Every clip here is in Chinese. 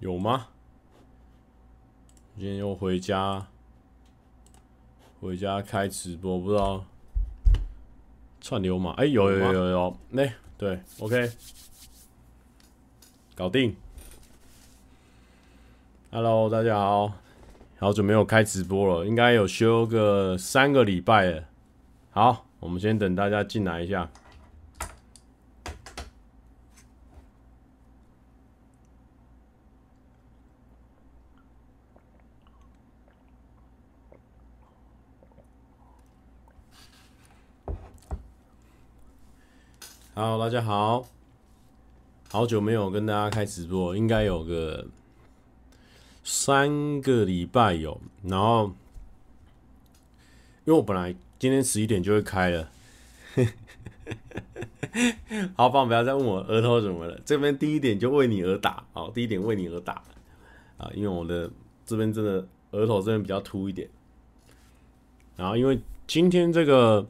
有吗？今天又回家，回家开直播，不知道串流吗？哎、有有有有有，那、对，OK，搞定。Hello，大家好，好久没有开直播了，应该有休个三个礼拜了。好，我们先等大家进来一下。好大家好，好久没有跟大家开直播，应该有个三个礼拜有。然后，因为我本来今天十一点就会开了，好，棒，不要再问我额头怎么了。这边第一点就为你而打，好，第一点为你而打啊，因为我的这边真的额头这边比较凸一点。然后，因为今天这个。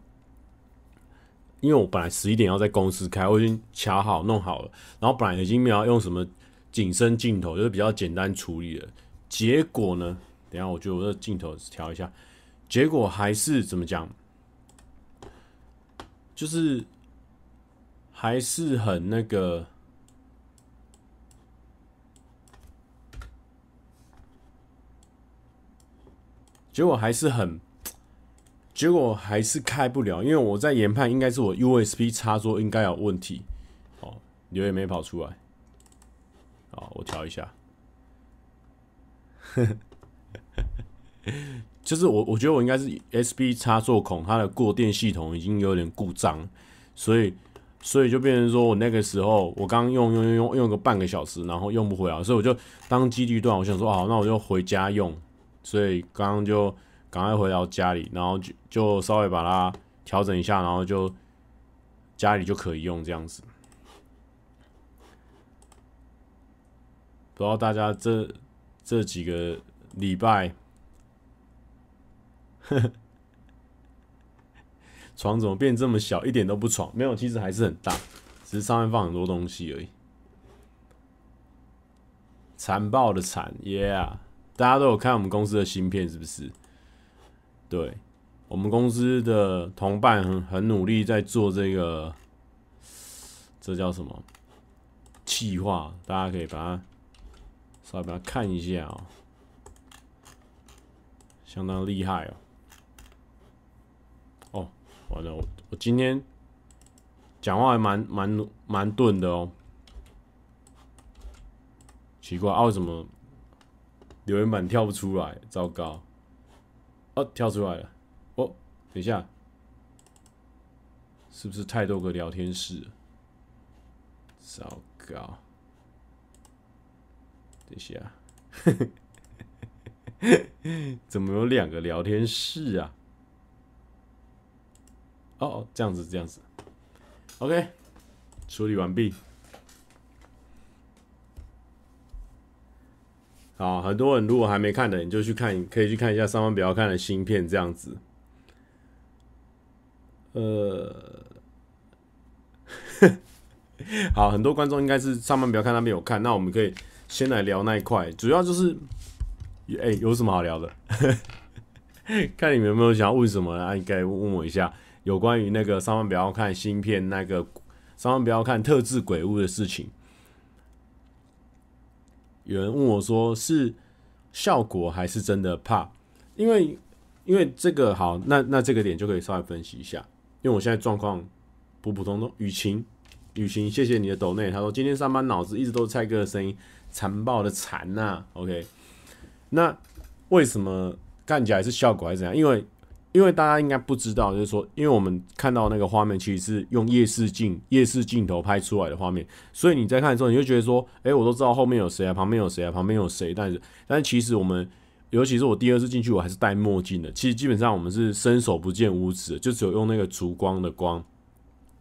因为我本来十一点要在公司开，我已经卡好弄好了，然后本来已经没有用什么景深镜头，就是比较简单处理了。结果呢，等下我觉得我的镜头调一下，结果还是怎么讲，就是还是很那个，结果还是很。结果还是开不了，因为我在研判，应该是我 USB 插座应该有问题。哦，留言没跑出来。好，我调一下。就是我，我觉得我应该是 USB 插座孔，它的过电系统已经有点故障，所以，所以就变成说我那个时候，我刚用用用用用个半个小时，然后用不回来，所以我就当机立断，我想说，好，那我就回家用。所以刚刚就。赶快回到家里，然后就就稍微把它调整一下，然后就家里就可以用这样子。不知道大家这这几个礼拜，呵呵，床怎么变这么小，一点都不床？没有，其实还是很大，只是上面放很多东西而已。残暴的残，Yeah！大家都有看我们公司的新片是不是？对，我们公司的同伴很很努力在做这个，这叫什么？企划，大家可以把它稍微把它看一下哦，相当厉害哦。哦，完了，我我今天讲话还蛮蛮蛮钝的哦，奇怪啊，为什么留言板跳不出来？糟糕。哦，跳出来了！哦，等一下，是不是太多个聊天室？糟糕！等一下，怎么有两个聊天室啊？哦哦，这样子，这样子，OK，处理完毕。好，很多人如果还没看的，你就去看，可以去看一下上万不要看的新片这样子。呃，好，很多观众应该是上万不要看那边有看，那我们可以先来聊那一块，主要就是，哎、有什么好聊的？看你们有没有想要问什么啊？应该问我一下，有关于那个上万不要看新片那个上万不要看特制鬼屋的事情。有人问我说：“是效果还是真的怕？”因为因为这个好，那那这个点就可以稍微分析一下。因为我现在状况普普通通。雨晴，雨晴，谢谢你的抖内。他说：“今天上班脑子一直都是蔡哥的声音，残暴的残呐、”OK，那为什么看起来是效果还是怎样？因为因为大家应该不知道，就是说，因为我们看到那个画面其实是用夜视镜、夜视镜头拍出来的画面，所以你在看的时候，你就觉得说，哎，我都知道后面有谁啊，旁边有谁啊，旁边有谁。但是，但是其实我们，尤其是我第二次进去，我还是戴墨镜的。其实基本上我们是伸手不见五指，就只有用那个烛光的光，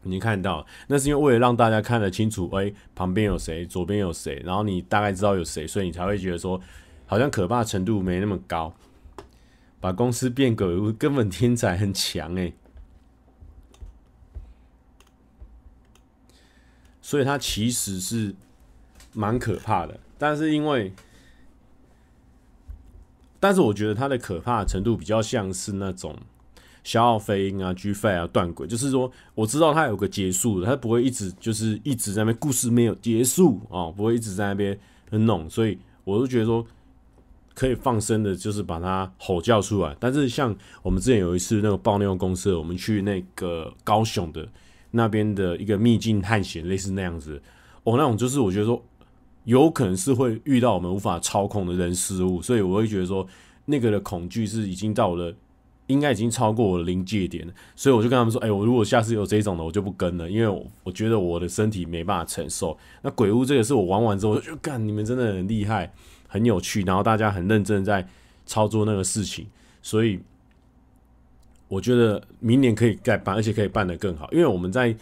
你看到，那是因为为了让大家看得清楚，哎，旁边有谁，左边有谁，然后你大概知道有谁，所以你才会觉得说，好像可怕程度没那么高。把公司变鬼，根本天才很强哎，所以他其实是蛮可怕的。但是因为，但是我觉得他的可怕程度比较像是那种消耗飞鹰啊、G f 啊、断轨，就是说我知道他有个结束的，他不会一直就是一直在那边故事没有结束哦，不会一直在那边弄，所以我就觉得说可以放声的，就是把它吼叫出来。但是像我们之前有一次那个爆尿公司，我们去那个高雄的那边的一个秘境探险，类似那样子，哦，那种就是我觉得说。有可能是会遇到我们无法操控的人事物，所以我会觉得说，那个的恐惧是已经到了，应该已经超过我的临界点了。所以我就跟他们说，哎、我如果下次有这种的，我就不跟了，因为我我觉得我的身体没办法承受。那鬼屋这个是我玩完之后，我就干，你们真的很厉害，很有趣，然后大家很认真在操作那个事情，所以我觉得明年可以再办，而且可以办得更好。因为我们在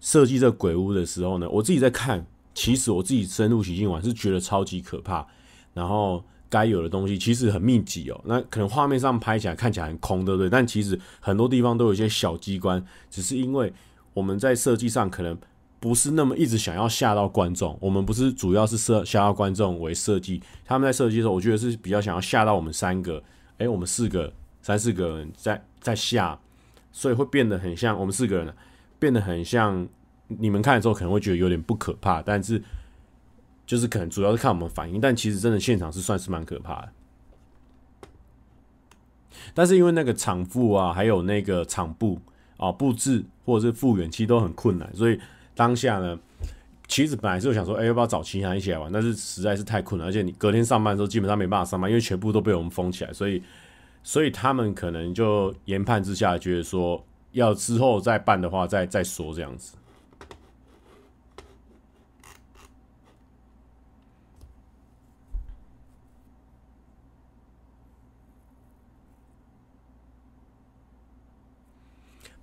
设计这鬼屋的时候呢，我自己在看。其实我自己深入其境玩是觉得超级可怕，然后该有的东西其实很密集哦。那可能画面上拍起来看起来很空，对不对？但其实很多地方都有一些小机关，只是因为我们在设计上可能不是那么一直想要吓到观众。我们不是主要是设吓到观众为设计，他们在设计的时候，我觉得是比较想要吓到我们三个，诶，我们四个、三四个人在在吓，所以会变得很像我们四个人，变得很像。你们看的时候可能会觉得有点不可怕，但是就是可能主要是看我们反应，但其实真的现场是算是蛮可怕的。但是因为那个场布啊，还有那个场布啊布置或者是复原，其实都很困难，所以当下呢，其实本来是想说，哎、要不要找其他一起来玩？但是实在是太困难，而且你隔天上班的时候基本上没办法上班，因为全部都被我们封起来，所以所以他们可能就研判之下觉得说，要之后再办的话，再再说这样子。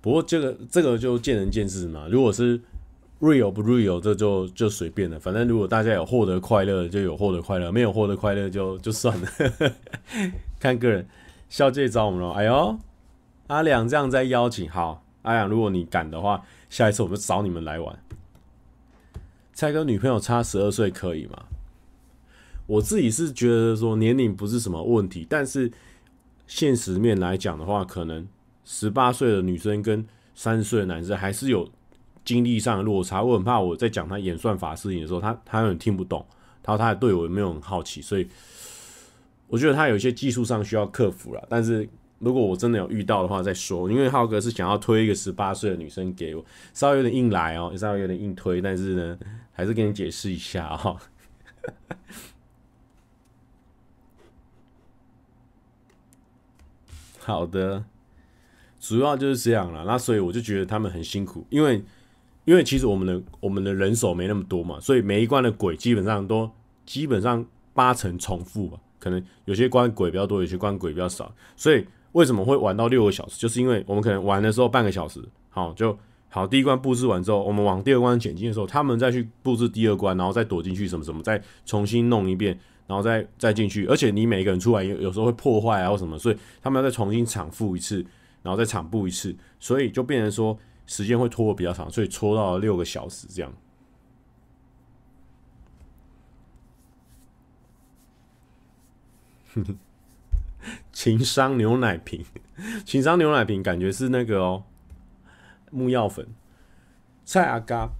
不过这个这个就见仁见智嘛。如果是 real 不 real，这就就随便了。反正如果大家有获得快乐，就有获得快乐；没有获得快乐，就就算了，看个人。小姐找我们了，哎呦，阿良这样在邀请。好，阿良，如果你敢的话，下一次我们找你们来玩。蔡哥女朋友差十二岁可以吗？我自己是觉得说年龄不是什么问题，但是现实面来讲的话，可能。十八岁的女生跟三十岁的男生还是有经历上的落差，我很怕我在讲他演算法事情的时候，他他有点听不懂，然后他还对我也没有很好奇，所以我觉得他有一些技术上需要克服了。但是如果我真的有遇到的话再说，因为浩哥是想要推一个十八岁的女生给我，稍微有点硬来哦，稍微有点硬推，但是呢，还是跟你解释一下啊、哦。好的。主要就是这样了，那所以我就觉得他们很辛苦，因为因为其实我们的我们的人手没那么多嘛，所以每一关的鬼基本上都基本上八成重复吧，可能有些关鬼比较多，有些关鬼比较少，所以为什么会玩到六个小时，就是因为我们可能玩的时候半个小时，好就好，第一关布置完之后，我们往第二关前进的时候，他们再去布置第二关，然后再躲进去什么什么，再重新弄一遍，然后再再进去，而且你每个人出来有有时候会破坏啊或什么，所以他们要再重新场复一次。然后再场布一次，所以就变成说时间会拖得比较长，所以拖到六个小时这样。情商牛奶瓶，情商牛奶瓶感觉是那个哦，木药粉。蔡阿嘎，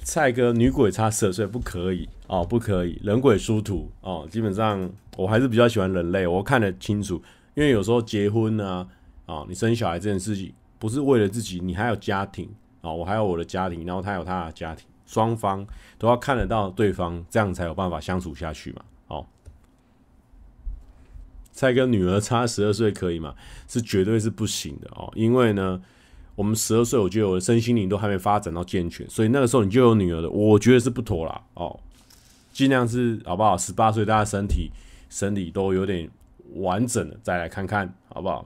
蔡哥女鬼差十二岁不可以哦，不可以，人鬼殊途哦。基本上我还是比较喜欢人类，我看得清楚，因为有时候结婚啊。啊、哦，你生小孩这件事情不是为了自己，你还有家庭啊、哦，我还有我的家庭，然后他有他的家庭，双方都要看得到对方，这样才有办法相处下去嘛。哦，再跟女儿差十二岁可以吗？是绝对是不行的哦，因为呢，我们十二岁，我觉得我的身心灵都还没发展到健全，所以那个时候你就有女儿的，我觉得是不妥啦。哦，尽量是好不好？十八岁大家身体身体都有点完整了，再来看看好不好？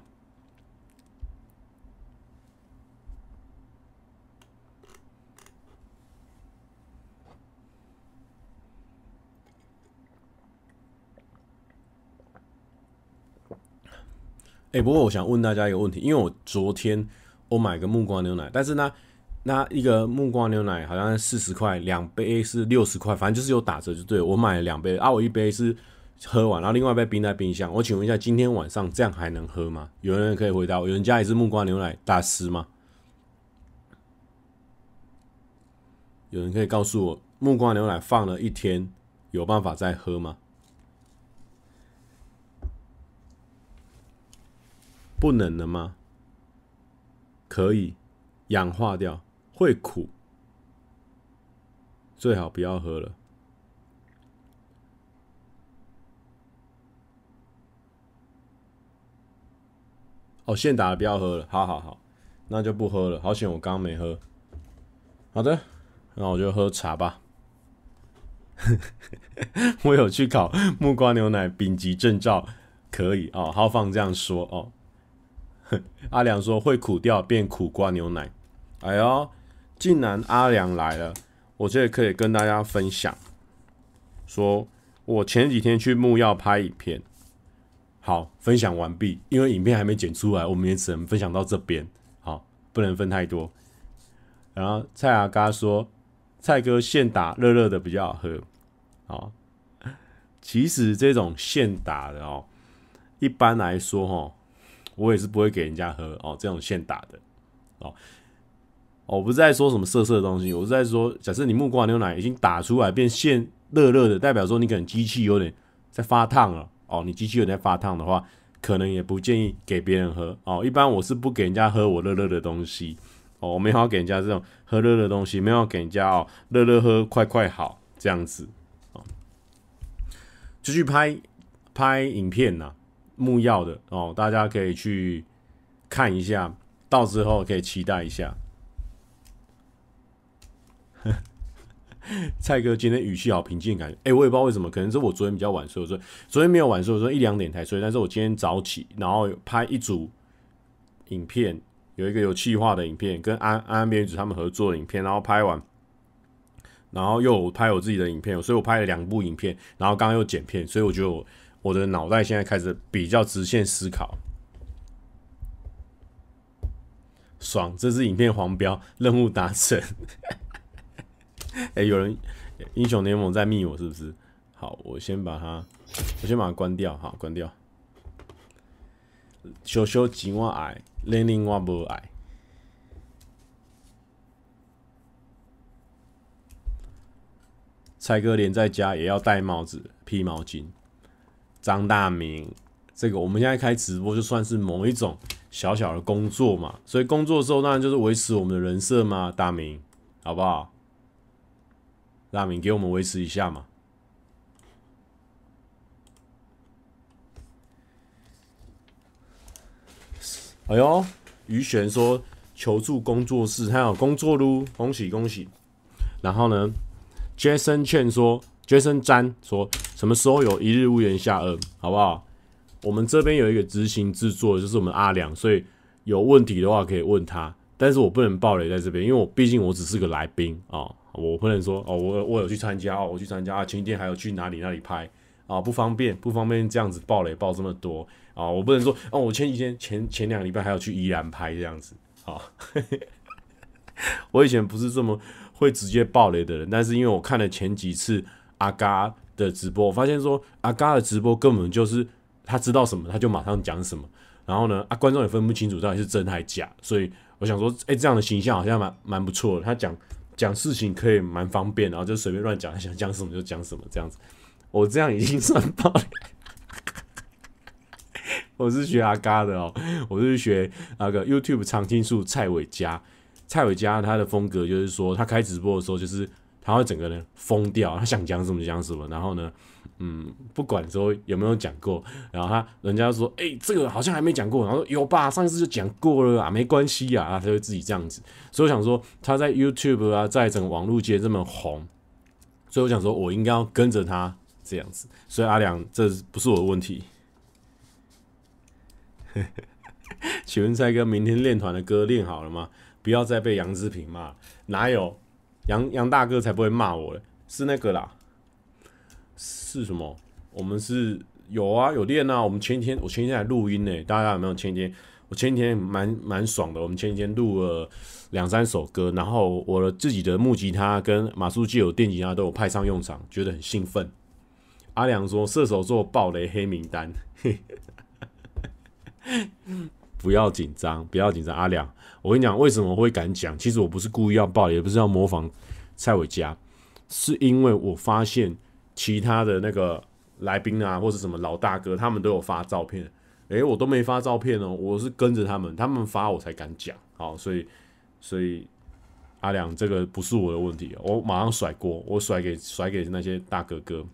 哎、不过我想问大家一个问题，因为我昨天我买个木瓜牛奶，但是呢，那一个木瓜牛奶好像四十块，两杯是六十块，反正就是有打折就对。我买了两杯，啊，我一杯是喝完，然后另外一杯冰在冰箱。我请问一下，今天晚上这样还能喝吗？有人可以回答我，有人家也是木瓜牛奶大师吗？有人可以告诉我，木瓜牛奶放了一天，有办法再喝吗？不能了吗？可以，氧化掉，会苦，最好不要喝了。哦，现打的不要喝了，好好好，那就不喝了。好险我刚刚没喝。好的，那我就喝茶吧。我有去考木瓜牛奶丙级证照，可以哦。浩放这样说哦。阿良说会苦掉变苦瓜牛奶，哎呦，竟然阿良来了，我这里可以跟大家分享，说我前几天去木曜拍影片，好，分享完毕，因为影片还没剪出来，我们也只能分享到这边，好，不能分太多。然后蔡阿嘎说，蔡哥现打热热的比较好喝，好，其实这种现打的哦，一般来说哦。我也是不会给人家喝哦，这种现打的哦，我不是在说什么色色的东西，我是在说，假设你木瓜牛奶已经打出来变现热热的，代表说你可能机器有点在发烫了哦，你机器有点在发烫的话，可能也不建议给别人喝哦。一般我是不给人家喝我热热的东西哦，我没有给人家这种喝热热的东西，没有给人家哦热热喝快快好这样子哦，就去拍拍影片呐。木曜的哦，大家可以去看一下，到时候可以期待一下。蔡哥今天语气好平静，感觉哎，我也不知道为什么，可能是我昨天比较晚睡，我说昨天没有晚睡，我说一两点才睡，但是我今天早起，然后拍一组影片，有一个有气化的影片，跟安安安编剧他们合作的影片，然后拍完，然后又拍我自己的影片，所以我拍了两部影片，然后刚刚又剪片，所以我觉得我。我的脑袋现在开始比较直线思考，爽！这是影片黄标，任务达成。哎、欸，有人英雄联盟在密我是不是？好，我先把它，我先把它关掉。好，关掉。羞羞吉我爱，玲玲我无爱。蔡哥连在家也要戴帽子、披毛巾。张大明，这个我们现在开直播就算是某一种小小的工作嘛，所以工作的时候当然就是维持我们的人设嘛，大明，好不好？大明给我们维持一下嘛。哎呦，于璇说求助工作室，他有工作噜，恭喜恭喜。然后呢，Jason 劝说。Jason 詹说：“什么时候有一日屋檐下二，好不好？我们这边有一个执行制作，就是我们阿良，所以有问题的话可以问他。但是我不能爆雷在这边，因为我毕竟我只是个来宾啊、哦，我不能说哦，我我有去参加哦，我去参加啊，前天还有去哪里哪里拍啊、不方便，不方便这样子爆雷爆这么多啊、我不能说哦，我前几天前前两个礼拜还有去宜兰拍这样子啊，哦、我以前不是这么会直接爆雷的人，但是因为我看了前几次。”阿嘎的直播，我发现说阿嘎的直播根本就是他知道什么他就马上讲什么，然后呢，啊观众也分不清楚到底是真还假，所以我想说，哎、这样的形象好像蛮蛮不错的。他讲讲事情可以蛮方便，然后就随便乱讲，他想讲什么就讲什么这样子。我这样已经算爆了。我是学阿嘎的哦，我是学那个 YouTube 常青树蔡伟嘉，蔡伟嘉他的风格就是说，他开直播的时候就是。他会整个人疯掉，他想讲什么讲什么，然后呢，嗯，不管说有没有讲过，然后他人家说，哎、欸，这个好像还没讲过，然后说有吧，上一次就讲过了啊，没关系啊，他就自己这样子。所以我想说，他在 YouTube 啊，在整个网络界这么红，所以我想说我应该要跟着他这样子。所以阿良，这不是我的问题。请问蔡哥，明天练团的歌练好了吗？不要再被杨志平骂，哪有？杨杨大哥才不会骂我嘞，是那个啦，是什么？我们是有啊，有练啊。我们前一天，我前一天还录音呢，大家有没有？前一天我前几天蛮蛮爽的，我们前几天录了两三首歌，然后我的自己的木吉他跟马术界有电吉他都有派上用场，觉得很兴奋。阿良说射手座爆雷黑名单，不要紧张，不要紧张。阿良，我跟你讲，为什么会敢讲？其实我不是故意要爆，也不是要模仿蔡伟嘉，是因为我发现其他的那个来宾啊，或是什么老大哥，他们都有发照片。诶，我都没发照片哦，我是跟着他们，他们发我才敢讲。好，所以，所以阿良这个不是我的问题，我马上甩锅，我甩给甩给那些大哥哥。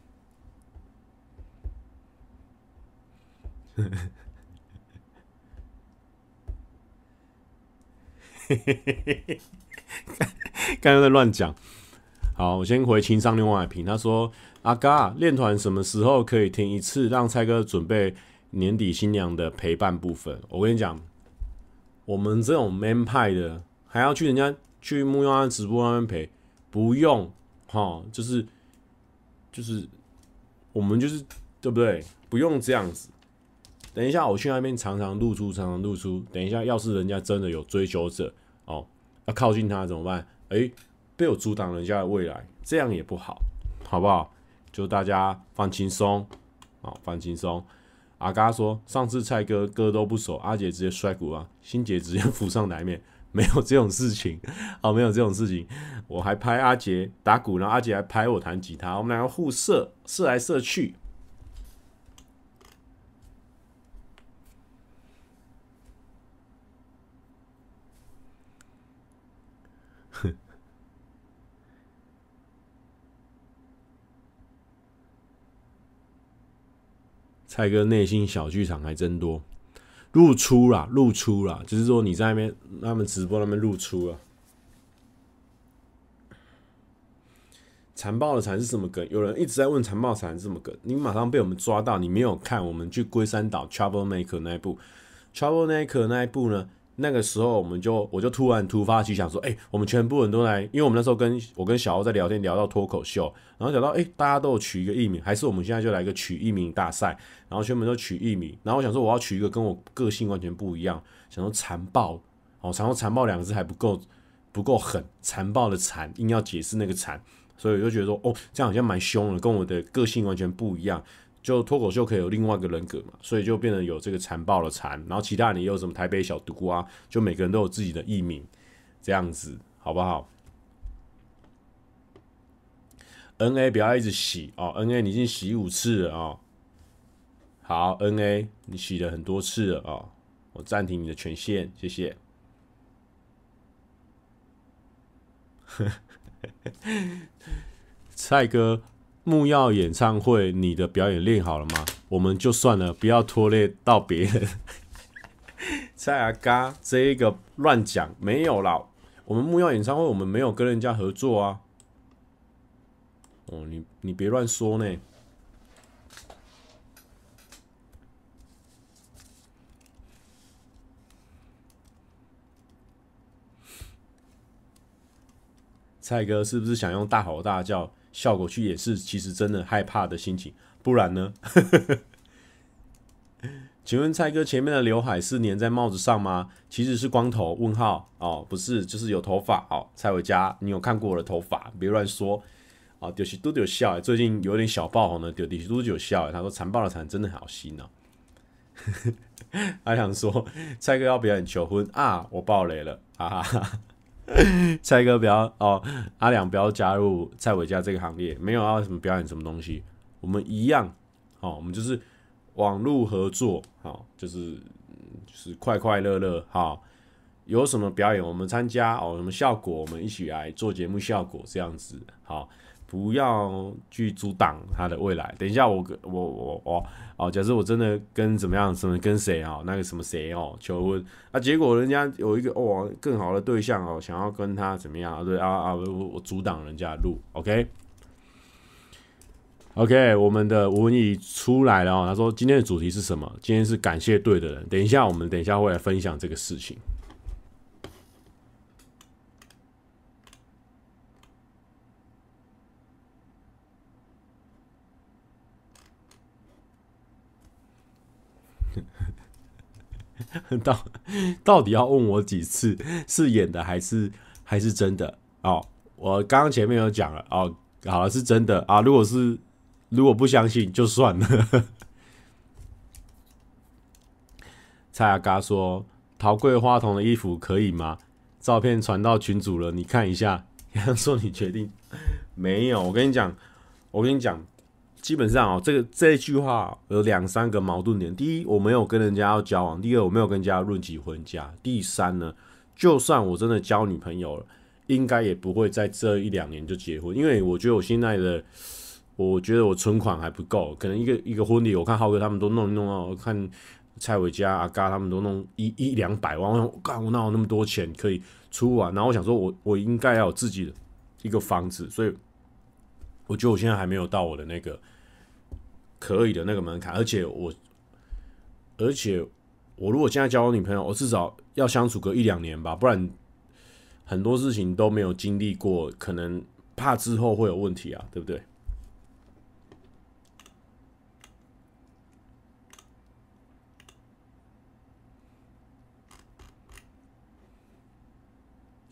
呵呵呵 刚刚在乱讲。好，我先回情商另外一瓶。他说：“阿嘎，练团什么时候可以听一次？让蔡哥准备。”年底新娘的陪伴部分，我跟你讲，我们这种 man 派的还要去人家去木曜安直播那边陪，不用哈，就是就是我们就是对不对？不用这样子。等一下我去那边常常露出，常常露出。等一下，要是人家真的有追求者，靠近他怎么办？诶，被我阻挡人家的未来，这样也不好，好不好？就大家放轻松，啊，放轻松。阿嘎说：“上次蔡哥歌都不熟，阿杰直接摔鼓啊，心杰直接 浮上台面，没有这种事情，哦，没有这种事情。我还拍阿杰打鼓，然后阿杰还拍我弹吉他，我们两个互射，射来射去。蔡哥内心小剧场还真多，露出啦，露出啦，就是说你在那边他们直播那边露出了。残暴的残是什么梗？有人一直在问残暴残是什么梗，你马上被我们抓到，你没有看我们去龟山岛 Trouble Maker 那一部，Trouble Maker 那一部呢？那个时候，我们就我就突然突发奇想说，哎、我们全部人都来，因为我们那时候跟我跟小欧在聊天，聊到脱口秀，然后讲到，哎、大家都有取一个艺名，还是我们现在就来一个取艺名大赛，然后全部都取艺名，然后我想说，我要取一个跟我个性完全不一样，想说残暴，哦，想说残暴两个字还不够不够狠，残暴的残，硬要解释那个残，所以我就觉得说，哦，这样好像蛮凶的，跟我的个性完全不一样。就脱口秀可以有另外一个人格嘛，所以就变成有这个残暴的残，然后其他人也有什么台北小毒啊，就每个人都有自己的艺名，这样子好不好？N A 不要一直洗哦，N A 你已经洗五次了、哦，好，N A 你洗了很多次了、哦，我暂停你的权限，谢谢。蔡哥。木曜演唱会，你的表演练好了吗？我们就算了，不要拖累到别人。蔡阿嘎，这一个乱讲没有啦。我们木曜演唱会，我们没有跟人家合作啊。哦，你你别乱说呢。蔡哥是不是想用大吼大叫？效果去掩饰，其实真的害怕的心情，不然呢？请问蔡哥前面的刘海是粘在帽子上吗？其实是光头？问号哦，不是，就是有头发哦。蔡伟嘉，你有看过我的头发？别乱说啊！丢西都有笑，最近有点小爆红呢。丢西都有笑，他说残暴的残真的好新哦。他想说蔡哥要表演求婚啊，我爆雷了，哈哈哈。蔡哥不要哦，阿良不要加入蔡伟家这个行列，没有要什么表演什么东西，我们一样哦，我们就是网络合作，好，就是就是快快乐乐，好，有什么表演我们参加哦，什么效果我们一起来做节目效果这样子，好。不要去阻挡他的未来。等一下我，我我我我哦，假设我真的跟怎么样，什么跟谁啊，那个什么谁哦求婚啊，结果人家有一个哦更好的对象哦，想要跟他怎么样？对啊啊，我我阻挡人家路，OK OK，我们的吴文义出来了哦，他说今天的主题是什么？今天是感谢对的人。等一下，我们等一下会来分享这个事情。到 到底要问我几次是演的还是还是真的？哦，我刚刚前面有讲了哦，好了是真的啊。如果是如果不相信就算了。蔡阿嘎说：“桃桂花童的衣服可以吗？照片传到群组了，你看一下。”他说：“你决定没有？”我跟你讲，我跟你讲。基本上哦，这个这一句话有两三个矛盾点。第一，我没有跟人家要交往；第二，我没有跟人家论及婚嫁；第三呢，就算我真的交女朋友了，应该也不会在这一两年就结婚，因为我觉得我现在的，我觉得我存款还不够，可能一个 一个婚礼，我看浩哥他们都弄弄到，我看蔡伟嘉阿嘎他们都弄一一两百万，我想，干我哪有那么多钱可以出啊？然后我想说我我应该要有自己的一个房子，所以我觉得我现在还没有到我的那个。可以的那个门槛，而且我，而且我如果现在交我女朋友，我至少要相处个一两年吧，不然很多事情都没有经历过，可能怕之后会有问题啊，对不对？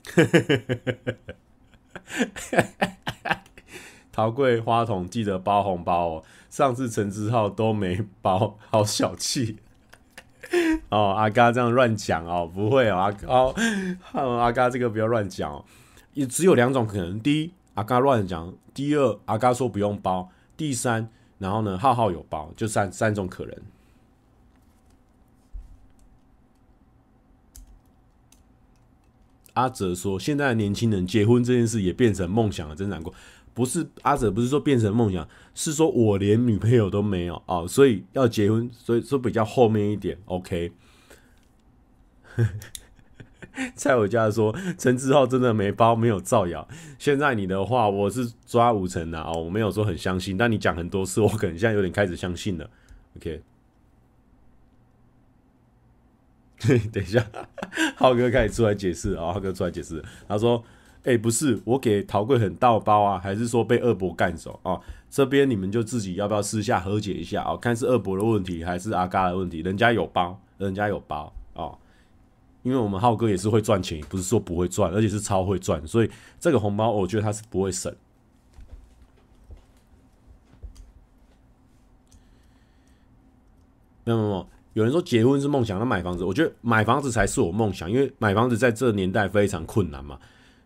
陶贵花童记得包红包哦。上次陈志浩都没包，好小气 哦！阿嘎这样乱讲哦，不会哦，阿高，阿嘎这个不要乱讲哦。也只有两种可能：第一，阿嘎乱讲；第二，阿嘎说不用包；第三，然后呢，浩浩有包，就三三种可能。阿哲说，现在年轻人结婚这件事也变成梦想了，真难过。不是阿哲，不是说变成梦想，是说我连女朋友都没有啊、所以要结婚，所以说比较后面一点。OK，在我家说陈志浩真的没包，没有造谣。现在你的话，我是抓五成的啊、哦，我没有说很相信，但你讲很多次，我可能现在有点开始相信了。OK，等一下，浩哥开始出来解释啊，浩哥出来解释，他说。哎、不是，我给陶贵很倒包啊，还是说被二伯干走啊？这边你们就自己要不要私下和解一下啊？看是二伯的问题还是阿嘎的问题？人家有包，人家有包啊，因为我们浩哥也是会赚钱，不是说不会赚，而且是超会赚，所以这个红包我觉得他是不会省。没有没有，人说结婚是梦想，那买房子，我觉得买房子才是我梦想，因为买房子在这年代非常困难嘛。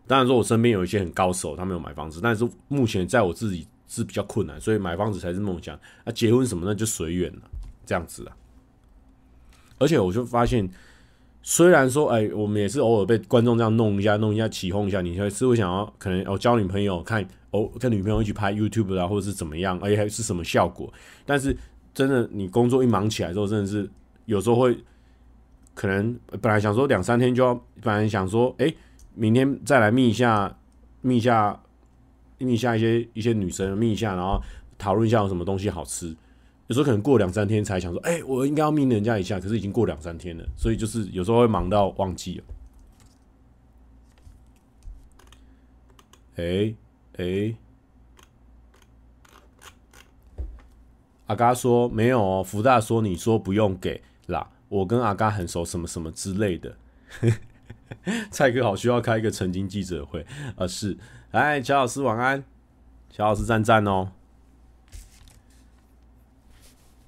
当然说，我身边有一些很高手，他们有买房子，但是目前在我自己是比较困难，所以买房子才是梦想。那、结婚什么的就随缘了，这样子啊。而且我就发现，虽然说，哎、我们也是偶尔被观众这样弄一下、弄一下、起哄一下，你还是会想要可能哦交女朋友，看哦跟女朋友一起拍 YouTube 啊，或者是怎么样，哎、还是什么效果？但是真的，你工作一忙起来之后，真的是有时候会可能本来想说两三天就要，本来想说，哎、明天再来密一下，密一下，密一下一些一些女生，密一下，然后讨论一下有什么东西好吃。有时候可能过两三天才想说，哎、我应该要密人家一下，可是已经过两三天了，所以就是有时候会忙到忘记了。哎、欸、哎、阿嘎说没有哦，福大说你说不用给啦，我跟阿嘎很熟，什么什么之类的。蔡哥好，需要开一个曾经记者会啊！是，哎，乔老师晚安，乔老师赞赞哦。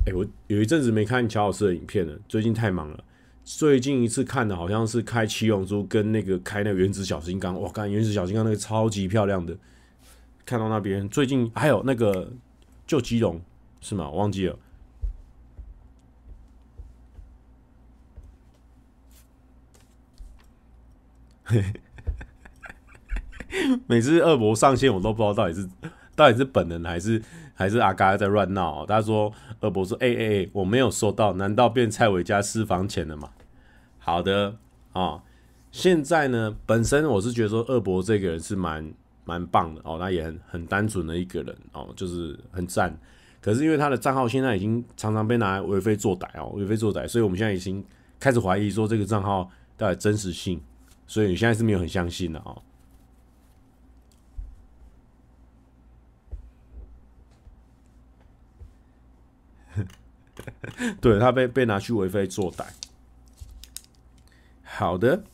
哎、我有一阵子没看乔老师的影片了，最近太忙了。最近一次看的好像是开七龙珠跟那个开那个原子小金刚，哇，看原子小金刚那个超级漂亮的。看到那边，最近还有那个救基隆是吗？我忘记了。每次二伯上线，我都不知道到底是到底是本人还是还是阿嘎在乱闹。他说二伯说：“哎哎哎，我没有收到，难道变蔡伟家私房钱了吗？”好的哦，现在呢，本身我是觉得说二伯这个人是蛮蛮棒的哦，那也很很单纯的一个人哦，就是很赞。可是因为他的账号现在已经常常被拿来为非作歹哦，为非作歹，所以我们现在已经开始怀疑说这个账号到底真实性。所以你现在是没有很相信的哦。对，他被被拿去为非作歹。好的。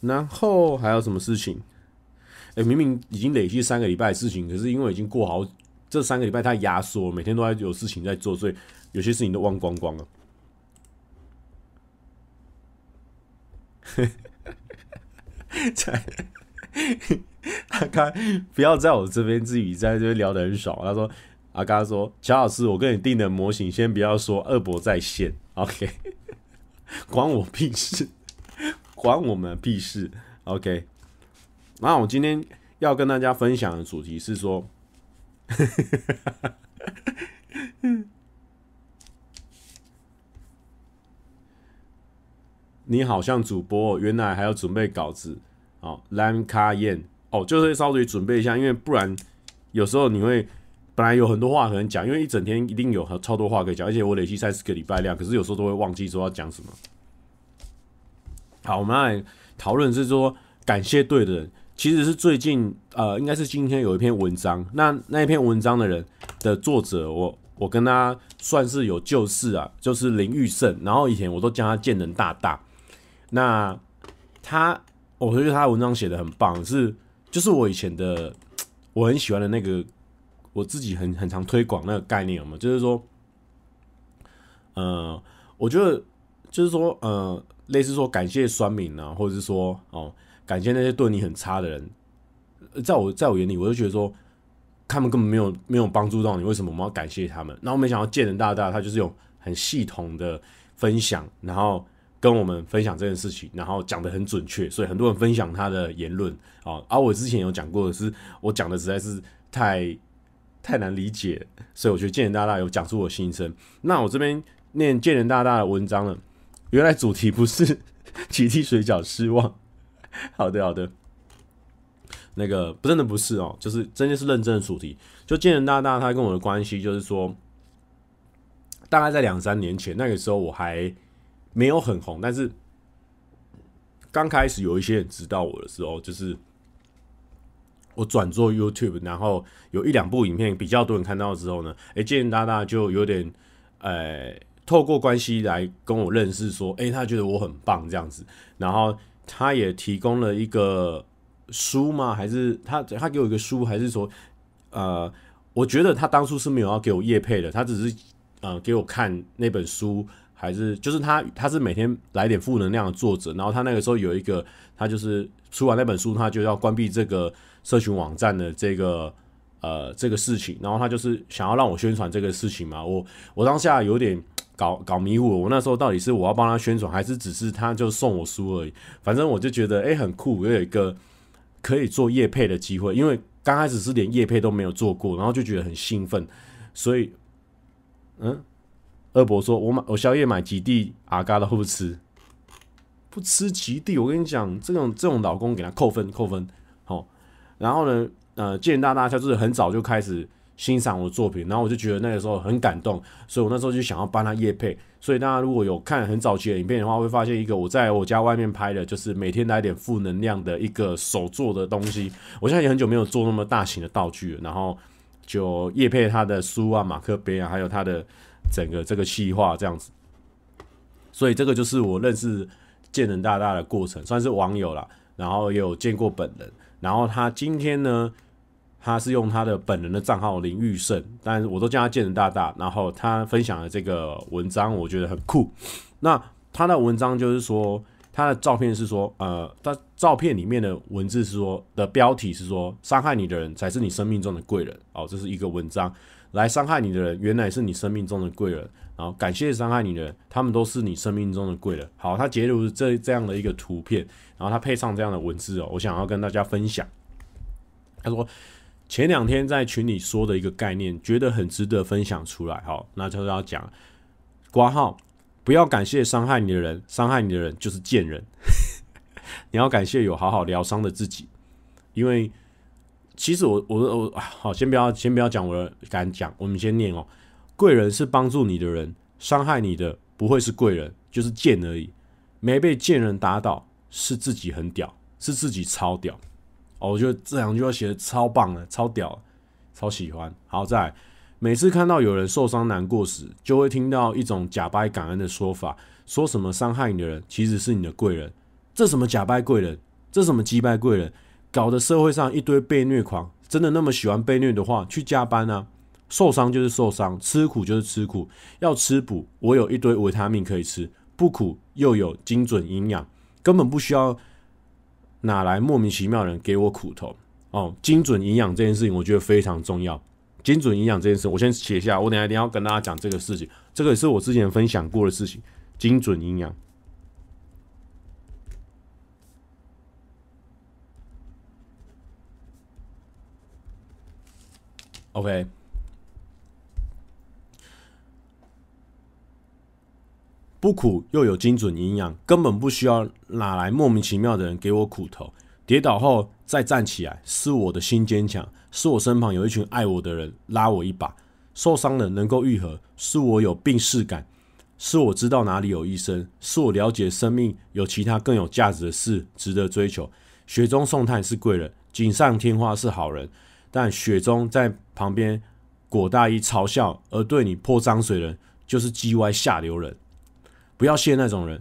然后还有什么事情？哎，明明已经累积三个礼拜的事情，可是因为已经过好这三个礼拜太压缩，每天都在有事情在做，所以有些事情都忘光光了。阿嘎不要在我这边自己在这边聊得很爽。他说：“阿嘎说，乔老师，我跟你定的模型，先不要说二伯在线，OK，关我屁事。”关我们屁事，OK。那我今天要跟大家分享的主题是说，你好像主播，原来还要准备稿子哦。蓝卡燕哦，就是稍微准备一下，因为不然有时候你会本来有很多话可能讲，因为一整天一定有超多话可以讲，而且我累计三十个礼拜量，可是有时候都会忘记说要讲什么。好，我们来讨论是说感谢对的人，其实是最近呃，应该是今天有一篇文章，那那一篇文章的人的作者，我我跟他算是有旧事啊，就是林玉胜，然后以前我都叫他贱人大大，那他我觉得他的文章写的很棒，是就是我以前的 我很喜欢的那个，我自己很很常推广那个概念，有没有？就是说，呃，我觉得就是说，呃。类似说感谢酸民啊，或者是说哦，感谢那些对你很差的人，在我在我眼里，我就觉得说他们根本没有没有帮助到你，为什么我们要感谢他们？然后没想到见人大大他就是用很系统的分享，然后跟我们分享这件事情，然后讲得很准确，所以很多人分享他的言论啊。而我之前有讲过的是，我讲的实在是太太难理解，所以我觉得建人大大有讲出我心声。那我这边念建人大大的文章了。原来主题不是 奇迹水饺失望，好的好的，那个不真的不是哦，就是真的是认真的主题。就建人大大他跟我的关系，就是说，大概在两三年前那个时候我还没有很红，但是刚开始有一些人知道我的时候，就是我转做 YouTube，然后有一两部影片比较多人看到之后呢，哎，贱人大大就有点，呃。透过关系来跟我认识，说，哎，他觉得我很棒这样子，然后他也提供了一个书吗？还是他他给我一个书？还是说，呃，我觉得他当初是没有要给我业配的，他只是呃给我看那本书，还是就是他他是每天来点负能量的作者，然后他那个时候有一个，他就是出完那本书，他就要关闭这个社群网站的这个呃这个事情，然后他就是想要让我宣传这个事情嘛，我我当下有点。搞搞迷糊，我那时候到底是我要帮他宣传，还是只是他就送我书而已？反正我就觉得，哎、很酷，我有一个可以做业配的机会。因为刚开始是连业配都没有做过，然后就觉得很兴奋。所以，嗯，二伯说我买我宵夜买极地阿嘎的会不吃？不吃极地，我跟你讲，这种这种老公给他扣分扣分。好，然后呢，呃，贱人大大就是很早就开始。欣赏我的作品，然后我就觉得那个时候很感动，所以我那时候就想要帮他夜配。所以大家如果有看很早期的影片的话，会发现一个我在我家外面拍的，就是每天来点负能量的一个手做的东西。我现在也很久没有做那么大型的道具，然后就夜配他的书啊、马克杯啊，还有他的整个这个企划这样子。所以这个就是我认识建人大大的过程，算是网友啦，然后也有见过本人。然后他今天呢，他是用他的本人的账号林玉胜，但是我都叫他建人大大。然后他分享的这个文章，我觉得很酷。那他的文章就是说，他的照片是说，呃，他照片里面的文字是说的标题是说，伤害你的人才是你生命中的贵人。哦，这是一个文章，来伤害你的人原来是你生命中的贵人。然后感谢伤害你的人，他们都是你生命中的贵人。好，他截图这这样的一个图片，然后他配上这样的文字哦，我想要跟大家分享。他说。前两天在群里说的一个概念，觉得很值得分享出来。好，那就是要讲挂号，不要感谢伤害你的人，伤害你的人就是贱人。你要感谢有好好疗伤的自己，因为其实我我我好，先不要先不要讲我的敢讲，我们先念哦。贵人是帮助你的人，伤害你的不会是贵人，就是贱而已。没被贱人打倒，是自己很屌，是自己超屌。哦，我觉得这两句话写的超棒的，超屌，超喜欢。好在每次看到有人受伤难过时，就会听到一种假掰感恩的说法，说什么伤害你的人其实是你的贵人。这什么假掰贵人？这什么击败贵人？搞得社会上一堆被虐狂，真的那么喜欢被虐的话，去加班啊！受伤就是受伤，吃苦就是吃苦，要吃补，我有一堆维他命可以吃，不苦又有精准营养，根本不需要哪来莫名其妙的人给我苦头哦。精准营养这件事情，我觉得非常重要。精准营养这件事，我先写一下，我等下一定要跟大家讲这个事情，这个也是我之前分享过的事情。精准营养，OK。不苦又有精准营养，根本不需要哪来莫名其妙的人给我苦头。跌倒后再站起来，是我的心坚强，是我身旁有一群爱我的人拉我一把。受伤了能够愈合，是我有病识感，是我知道哪里有医生，是我了解生命有其他更有价值的事值得追求。雪中送炭是贵人，锦上添花是好人，但雪中在旁边裹大衣嘲笑而对你泼脏水的人，就是叽歪下流人。不要谢那种人，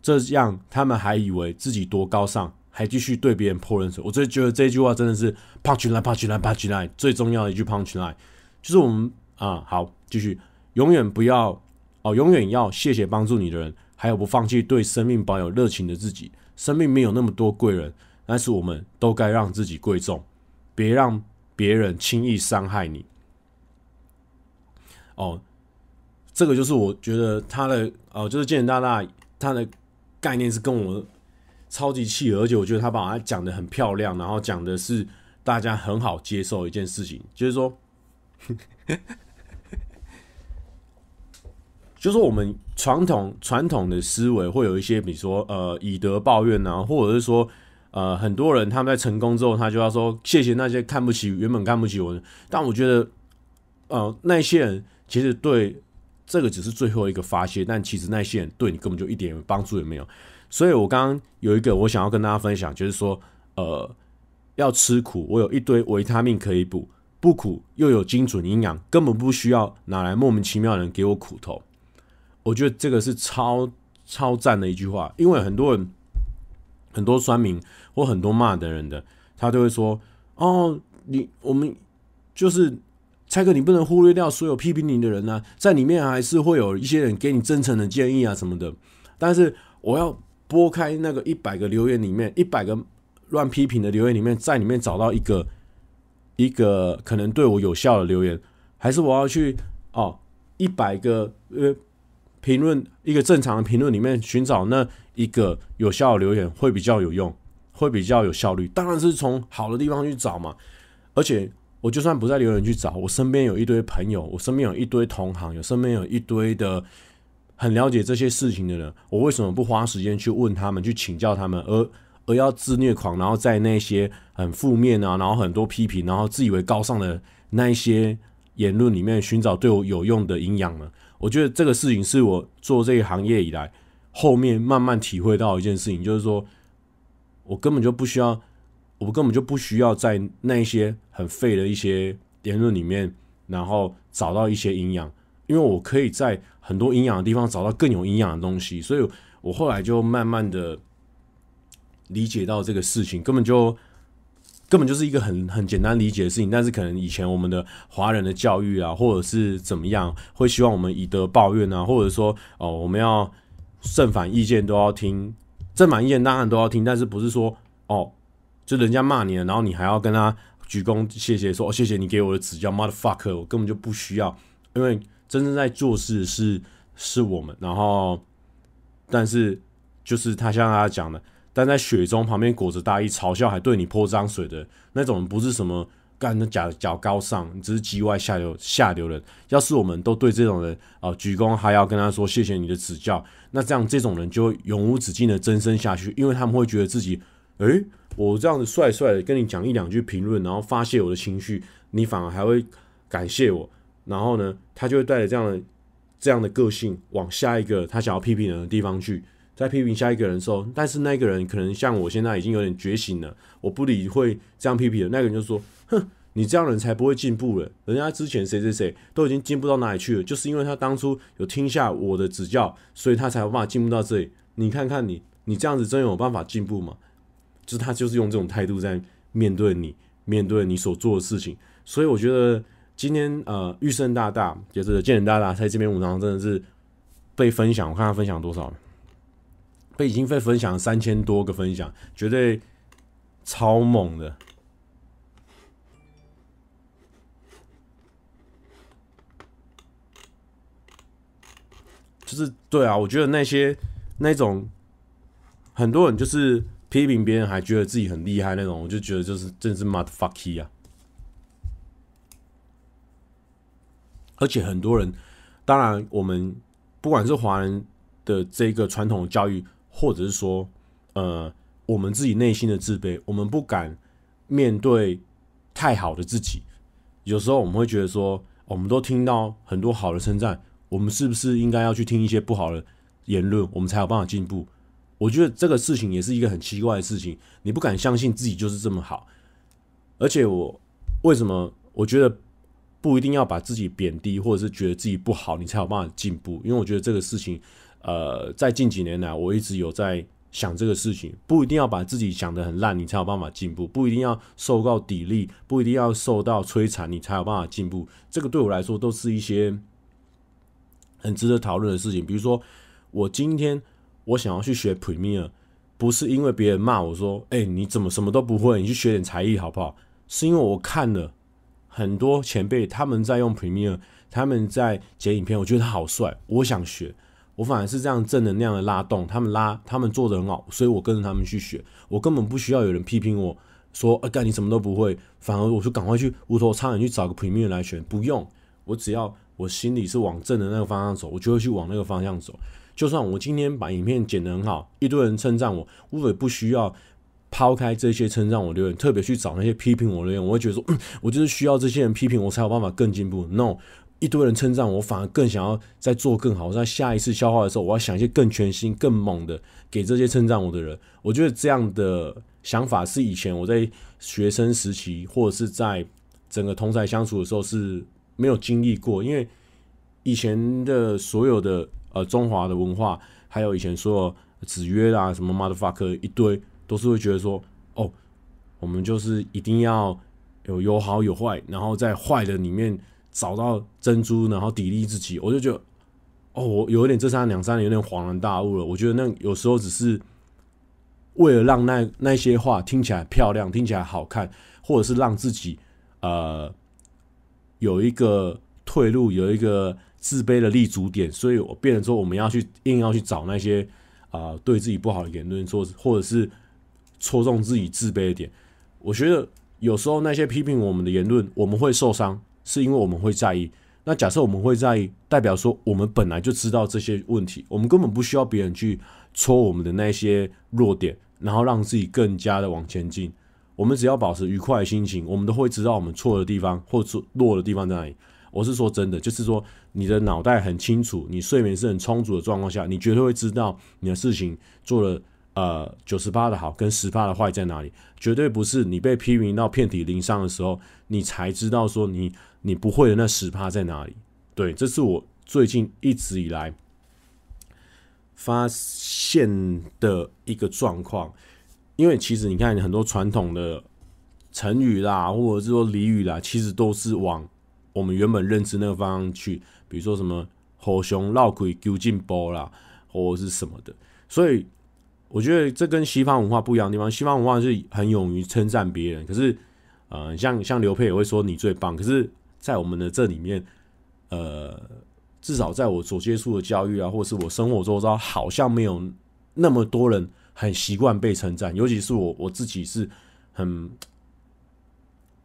这样他们还以为自己多高尚，还继续对别人泼冷水。我最觉得这句话真的是 punch line punch line punch line 最重要的一句 punch line，就是我们啊，好继续，永远不要哦，永远要谢谢帮助你的人，还有不放弃对生命保有热情的自己。生命没有那么多贵人，但是我们都该让自己贵重，别让别人轻易伤害你。哦。这个就是我觉得他的呃，就是健健大大他的概念是跟我超级契合，而且我觉得他把它讲的很漂亮，然后讲的是大家很好接受一件事情，就是说，就是我们传统传统的思维会有一些，比如说呃以德报怨啊，或者是说呃很多人他们在成功之后，他就要说谢谢那些看不起原本看不起我的，但我觉得呃那些人其实对。这个只是最后一个发泄，但其实那些人对你根本就一点帮助也没有。所以我刚刚有一个我想要跟大家分享，就是说，呃，要吃苦，我有一堆维他命可以补；不苦又有精准营养，根本不需要哪来莫名其妙的人给我苦头。我觉得这个是超超赞的一句话，因为很多人很多酸民或很多骂的人的，他都会说：“哦，你我们就是。”蔡哥，你不能忽略掉所有批评你的人呢、在里面还是会有一些人给你真诚的建议啊什么的。但是我要拨开那个一百个留言里面，一百个乱批评的留言里面，在里面找到一个一个可能对我有效的留言，还是我要去哦一百个呃评论一个正常的评论里面寻找那一个有效的留言会比较有用，会比较有效率。当然是从好的地方去找嘛，而且。我就算不在留言去找，我身边有一堆朋友，我身边有一堆同行，有身边有一堆的很了解这些事情的人，我为什么不花时间去问他们，去请教他们，而而要自虐狂，然后在那些很负面啊，然后很多批评，然后自以为高尚的那一些言论里面寻找对我有用的营养呢？我觉得这个事情是我做这个行业以来后面慢慢体会到一件事情，就是说我根本就不需要。我根本就不需要在那些很废的一些言论里面，然后找到一些营养，因为我可以在很多营养的地方找到更有营养的东西，所以我后来就慢慢的理解到这个事情根本就根本就是一个很很简单理解的事情，但是可能以前我们的华人的教育啊，或者是怎么样，会希望我们以德报怨啊，或者说哦，我们要正反意见都要听，正反意见当然都要听，但是不是说哦。就人家骂你了，然后你还要跟他鞠躬谢谢，说哦谢谢你给我的指教，motherfucker，我根本就不需要，因为真正在做事是是我们，然后但是就是他像他讲的，但在雪中旁边裹着大衣嘲笑还对你泼脏水的那种，不是什么干的假假高尚，你只是叽歪下流下流人。要是我们都对这种人啊、鞠躬，还要跟他说谢谢你的指教，那这样这种人就会永无止境的增生下去，因为他们会觉得自己诶。我这样子帅帅的跟你讲一两句评论，然后发泄我的情绪，你反而还会感谢我，然后呢，他就会带着这样的这样的个性往下一个他想要批评人的地方去，在批评下一个人的时候，但是那个人可能像我现在已经有点觉醒了，我不理会这样批评的那个人就说，哼，你这样人才不会进步了。人家之前谁谁谁都已经进步到哪里去了，就是因为他当初有听下我的指教，所以他才有办法进步到这里。你看看你，你这样子真有办法进步吗？就是他就是用这种态度在面对你，面对你所做的事情。所以我觉得今天呃，玉胜大大就是健人大大在这篇文章真的是被分享，我看他分享多少，被已经被分享三千多个分享，绝对超猛的。就是对啊，我觉得那些那种很多人就是批评别人还觉得自己很厉害那种，我就觉得就是真是 mad fucky 啊！而且很多人，当然我们不管是华人的这个传统教育，或者是说呃我们自己内心的自卑，我们不敢面对太好的自己，有时候我们会觉得说，我们都听到很多好的称赞。我们是不是应该要去听一些不好的言论，我们才有办法进步？我觉得这个事情也是一个很奇怪的事情。你不敢相信自己就是这么好，而且我为什么我觉得不一定要把自己贬低，或者是觉得自己不好，你才有办法进步？因为我觉得这个事情，呃，在近几年来，我一直有在想这个事情，不一定要把自己想得很烂，你才有办法进步；不一定要受到砥砺，不一定要受到摧残，你才有办法进步。这个对我来说都是一些。很值得讨论的事情，比如说，我今天我想要去学 Premiere，不是因为别人骂我说：“哎，你怎么什么都不会？你去学点才艺好不好？”是因为我看了很多前辈他们在用 Premiere，他们在剪影片，我觉得他好帅，我想学。我反而是这样正能量的拉动，他们拉他们做得很好，所以我跟着他们去学。我根本不需要有人批评我说：“哎，干你什么都不会。”反而我就赶快去无头苍蝇去找个 Premiere 来学，不用，我只要。我心里是往正的那个方向走，我就会去往那个方向走。就算我今天把影片剪得很好，一堆人称赞我，我也不需要抛开这些称赞我留言，特别去找那些批评我留言。我会觉得说，嗯，我就是需要这些人批评我，才有办法更进步。No，一堆人称赞我，反而更想要再做更好。在下一次消化的时候，我要想一些更全新、更猛的给这些称赞我的人。我觉得这样的想法是以前我在学生时期，或者是在整个同侪相处的时候是。没有经历过，因为以前的所有的呃中华的文化，还有以前说子曰啦什么 motherfucker 一堆，都是会觉得说哦，我们就是一定要有有好有坏，然后在坏的里面找到珍珠，然后砥砺自己。我就觉得哦，我有点这三两三年有点恍然大悟了。我觉得那有时候只是为了让那那些话听起来漂亮，听起来好看，或者是让自己呃。有一个退路，有一个自卑的立足点，所以我变成说，我们要去硬要去找那些啊、对自己不好的言论，说或者是戳中自己自卑的点。我觉得有时候那些批评我们的言论，我们会受伤，是因为我们会在意。那假设我们会在意，代表说我们本来就知道这些问题，我们根本不需要别人去戳我们的那些弱点，然后让自己更加的往前进。我们只要保持愉快的心情，我们都会知道我们错的地方或者弱的地方在哪里。我是说真的，就是说你的脑袋很清楚，你睡眠是很充足的状况下，你绝对会知道你的事情做了呃九十八的好跟十八的坏在哪里。绝对不是你被批评到遍体鳞伤的时候，你才知道说你你不会的那十趴在哪里。对，这是我最近一直以来发现的一个状况。因为其实你看，很多传统的成语啦，或者是说俚语啦，其实都是往我们原本认知那个方向去。比如说什么“虎熊绕鬼丢进波”啦，或者是什么的。所以我觉得这跟西方文化不一样的地方，西方文化是很勇于称赞别人。可是，呃，像像刘佩也会说你最棒。可是，在我们的这里面，呃，至少在我所接触的教育啊，或是我生活周遭，好像没有那么多人。很习惯被称赞，尤其是我我自己是很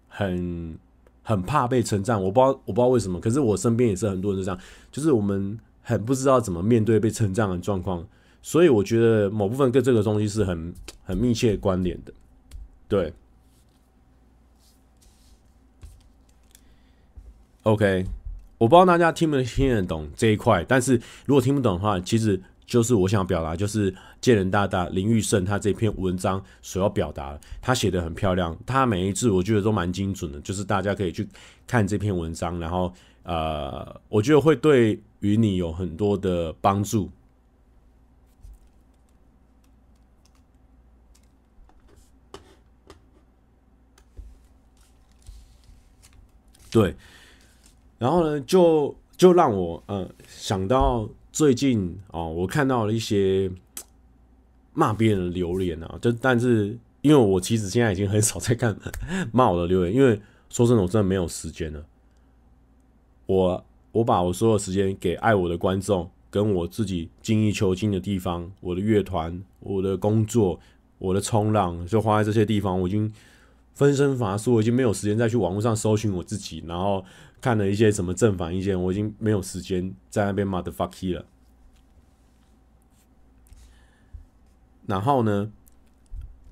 很很怕被称赞。我不知道我不知道为什么，可是我身边也是很多人是这样，就是我们很不知道怎么面对被称赞的状况。所以我觉得某部分跟这个东西是很很密切关联的。对，OK，我不知道大家听不听得懂这一块，但是如果听不懂的话，其实就是我想表达，就是建人大大林玉胜他这篇文章所要表达，他写的很漂亮，他每一字我觉得都蛮精准的，就是大家可以去看这篇文章，然后呃，我觉得会对于你有很多的帮助。对，然后呢，就就让我呃想到。最近哦，我看到了一些骂别人的留言啊，就但是因为我其实现在已经很少在看骂我的留言，因为说真的，我真的没有时间了。我我把我所有时间给爱我的观众，跟我自己精益求精的地方，我的乐团、我的工作、我的冲浪，就花在这些地方。我已经分身乏术，我已经没有时间再去网络上搜寻我自己，然后。看了一些什么正反意见，我已经没有时间在那边 motherfucky 了。然后呢，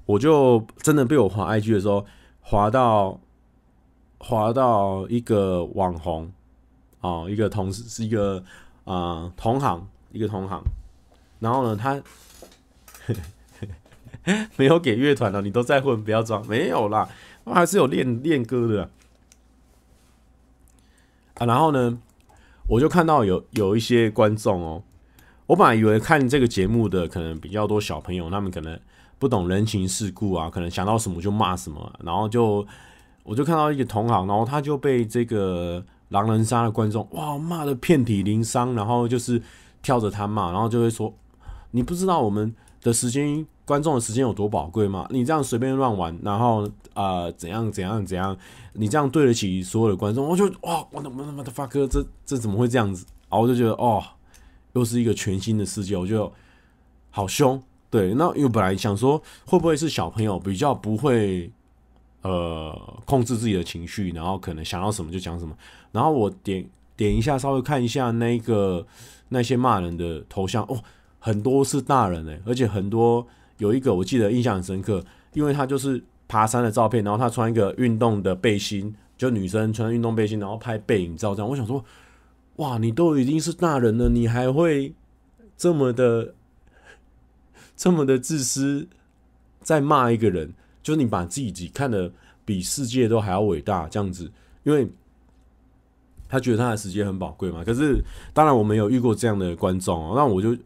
我就真的被我滑 IG 的时候滑到滑到一个网红啊，一个同事是一个啊、同行，一个同行。然后呢，他 没有给乐团了，你都在混，不要装，没有啦，我还是有练练歌的。然后呢，我就看到有有一些观众哦，我本来以为看这个节目的可能比较多小朋友，他们可能不懂人情世故啊，可能想到什么就骂什么，然后就我就看到一个同行，然后他就被这个狼人杀的观众哇骂的遍体鳞伤，然后就是跳着他骂，然后就会说，你不知道我们的时间。观众的时间有多宝贵吗？你这样随便乱玩，然后呃怎样怎样怎样，你这样对得起所有的观众？我就哇，我的妈的我的发哥，这这怎么会这样子？然后，我就觉得哦，又是一个全新的世界，我就好凶。对，那因为本来想说会不会是小朋友比较不会呃控制自己的情绪，然后可能想到什么就讲什么。然后我点点一下，稍微看一下那个那些骂人的头像，哦，很多是大人哎，而且很多。有一个我记得印象很深刻，因为他就是爬山的照片，然后他穿一个运动的背心，就女生穿运动背心，然后拍背影照这样。我想说，哇，你都已经是大人了，你还会这么的这么的自私，在骂一个人，就是你把自己看得比世界都还要伟大这样子，因为他觉得他的时间很宝贵嘛。可是当然我没有遇过这样的观众喔，那我就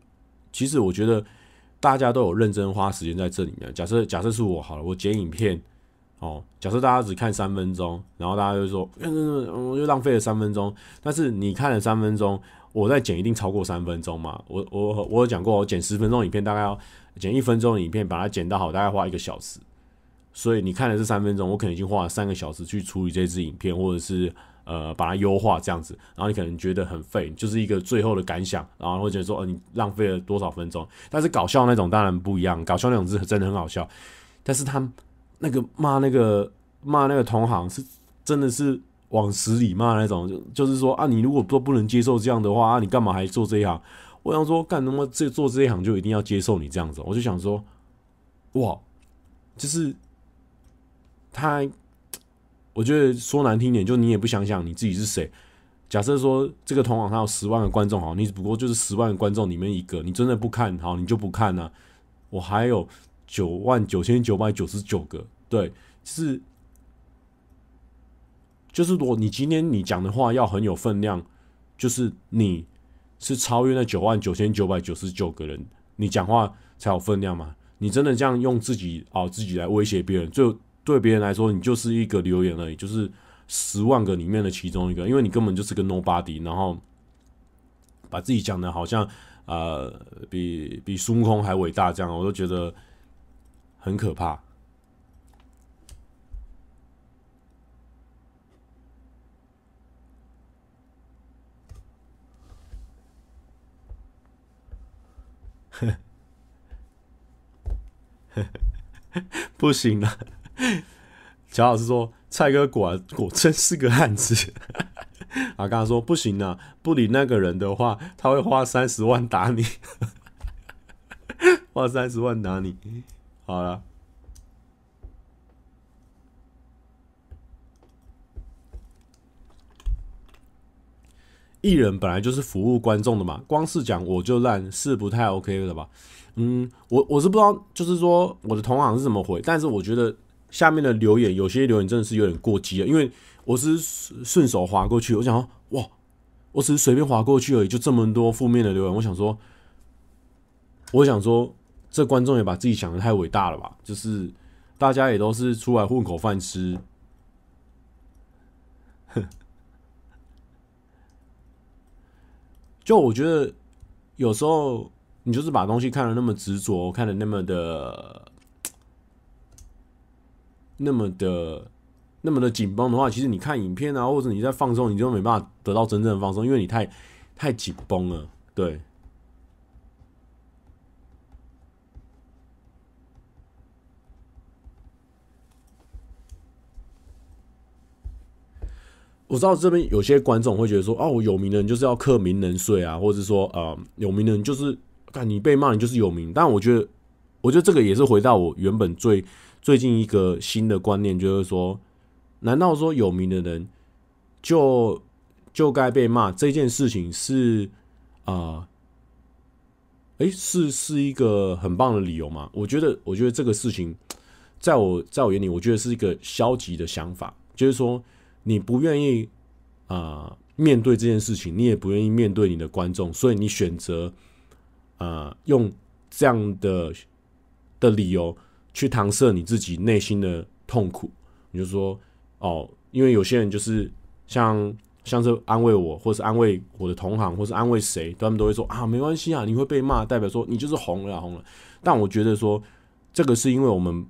其实我觉得。大家都有认真花时间在这里面。假设假设是我好了，我剪影片哦。假设大家只看三分钟，然后大家就说，嗯嗯，我就浪费了三分钟。但是你看了三分钟，我再剪一定超过三分钟嘛。我我我有讲过，我剪十分钟影片，大概要剪一分钟影片，把它剪到好，大概花一个小时。所以你看了这三分钟，我可能已经花了三个小时去处理这支影片，或者是。呃，把它优化这样子，然后你可能觉得很废，就是一个最后的感想，然后会觉得说，呃，你浪费了多少分钟？但是搞笑那种当然不一样，搞笑那种是真的很好笑。但是他那个骂那个骂那个同行是真的是往死里骂那种，就就是说啊，你如果都不能接受这样的话啊，你干嘛还做这一行？我想说，干什么这做这一行就一定要接受你这样子？我就想说，哇，就是他。我觉得说难听点，就你也不想想你自己是谁。假设说这个同行他有十万个观众，好，你只不过就是十万个观众里面一个，你真的不看好，你就不看啊。我还有九万九千九百九十九个，对，是就是，如果你今天你讲的话要很有分量，就是你是超越那九万九千九百九十九个人，你讲话才有分量嘛。你真的这样用自己哦自己来威胁别人，就。对别人来说，你就是一个留言而已，就是十万个里面的其中一个，因为你根本就是个 nobody，然后把自己讲的好像呃比比孙悟空还伟大，这样我都觉得很可怕。不行了。乔老师说：“蔡哥果然果真是个汉子。”啊，刚刚说不行啊，不理那个人的话，他会花三十万打你，花三十万打你。好了，艺人本来就是服务观众的嘛，光是讲我就烂是不太 OK 的吧？嗯，我我是不知道，就是说我的同行是怎么回，但是我觉得下面的留言有些留言真的是有点过激了，因为我是顺手滑过去，我想说哇，我只是随便滑过去而已，就这么多负面的留言，我想说，我想说这观众也把自己想得太伟大了吧？就是大家也都是出来混口饭吃，哼，就我觉得有时候。你就是把东西看得那么执着，看得那么的、那么的、那么的紧绷的话，其实你看影片啊，或者你在放松，你就没办法得到真正的放松，因为你太太紧绷了。对，我知道这边有些观众会觉得说，哦，有名的人就是要刻名人税啊，或者是说，呃，有名的人就是。看你被骂，你就是有名。但我觉得，我觉得这个也是回到我原本最最近一个新的观念，就是说，难道说有名的人就就该被骂？这件事情是啊，诶、呃，是是一个很棒的理由吗？我觉得，我觉得这个事情，在我在我眼里，我觉得是一个消极的想法，就是说，你不愿意啊、面对这件事情，你也不愿意面对你的观众，所以你选择。呃，用这样的的理由去搪塞你自己内心的痛苦，你就说哦，因为有些人就是像像是安慰我，或是安慰我的同行，或是安慰谁，他们都会说啊，没关系啊，你会被骂，代表说你就是红了，红了。但我觉得说这个是因为我们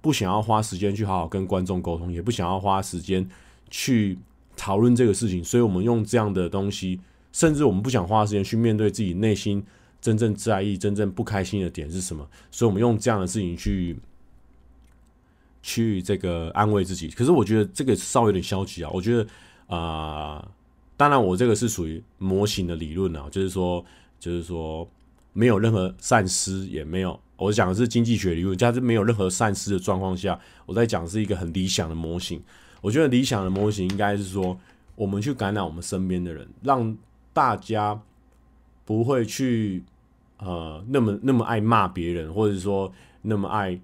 不想要花时间去好好跟观众沟通，也不想要花时间去讨论这个事情，所以我们用这样的东西，甚至我们不想花时间去面对自己内心。真正在意、真正不开心的点是什么？所以，我们用这样的事情去去这个安慰自己。可是，我觉得这个稍微有点消极啊。我觉得啊、当然，我这个是属于模型的理论啊，就是说，就是说，没有任何善思，也没有。我讲的是经济学理论，在这没有任何善思的状况下，我在讲是一个很理想的模型。我觉得理想的模型应该是说，我们去感染我们身边的人，让大家不会去。呃，那么那么爱骂别人，或者说那么爱，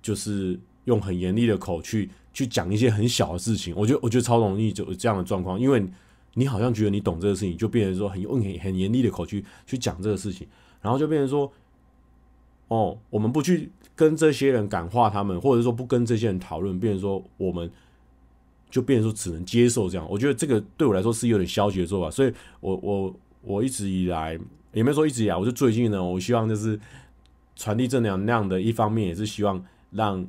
就是用很严厉的口去去讲一些很小的事情，我觉得我觉得超容易就有这样的状况，因为你好像觉得你懂这个事情，就变成说很用很很严厉的口去去讲这个事情，然后就变成说，哦，我们不去跟这些人感化他们，或者说不跟这些人讨论，变成说我们就变成说只能接受这样，我觉得这个对我来说是有点消极的做法，所以我我我一直以来。也没说一直以来，我就最近呢，我希望就是传递正能量的一方面，也是希望让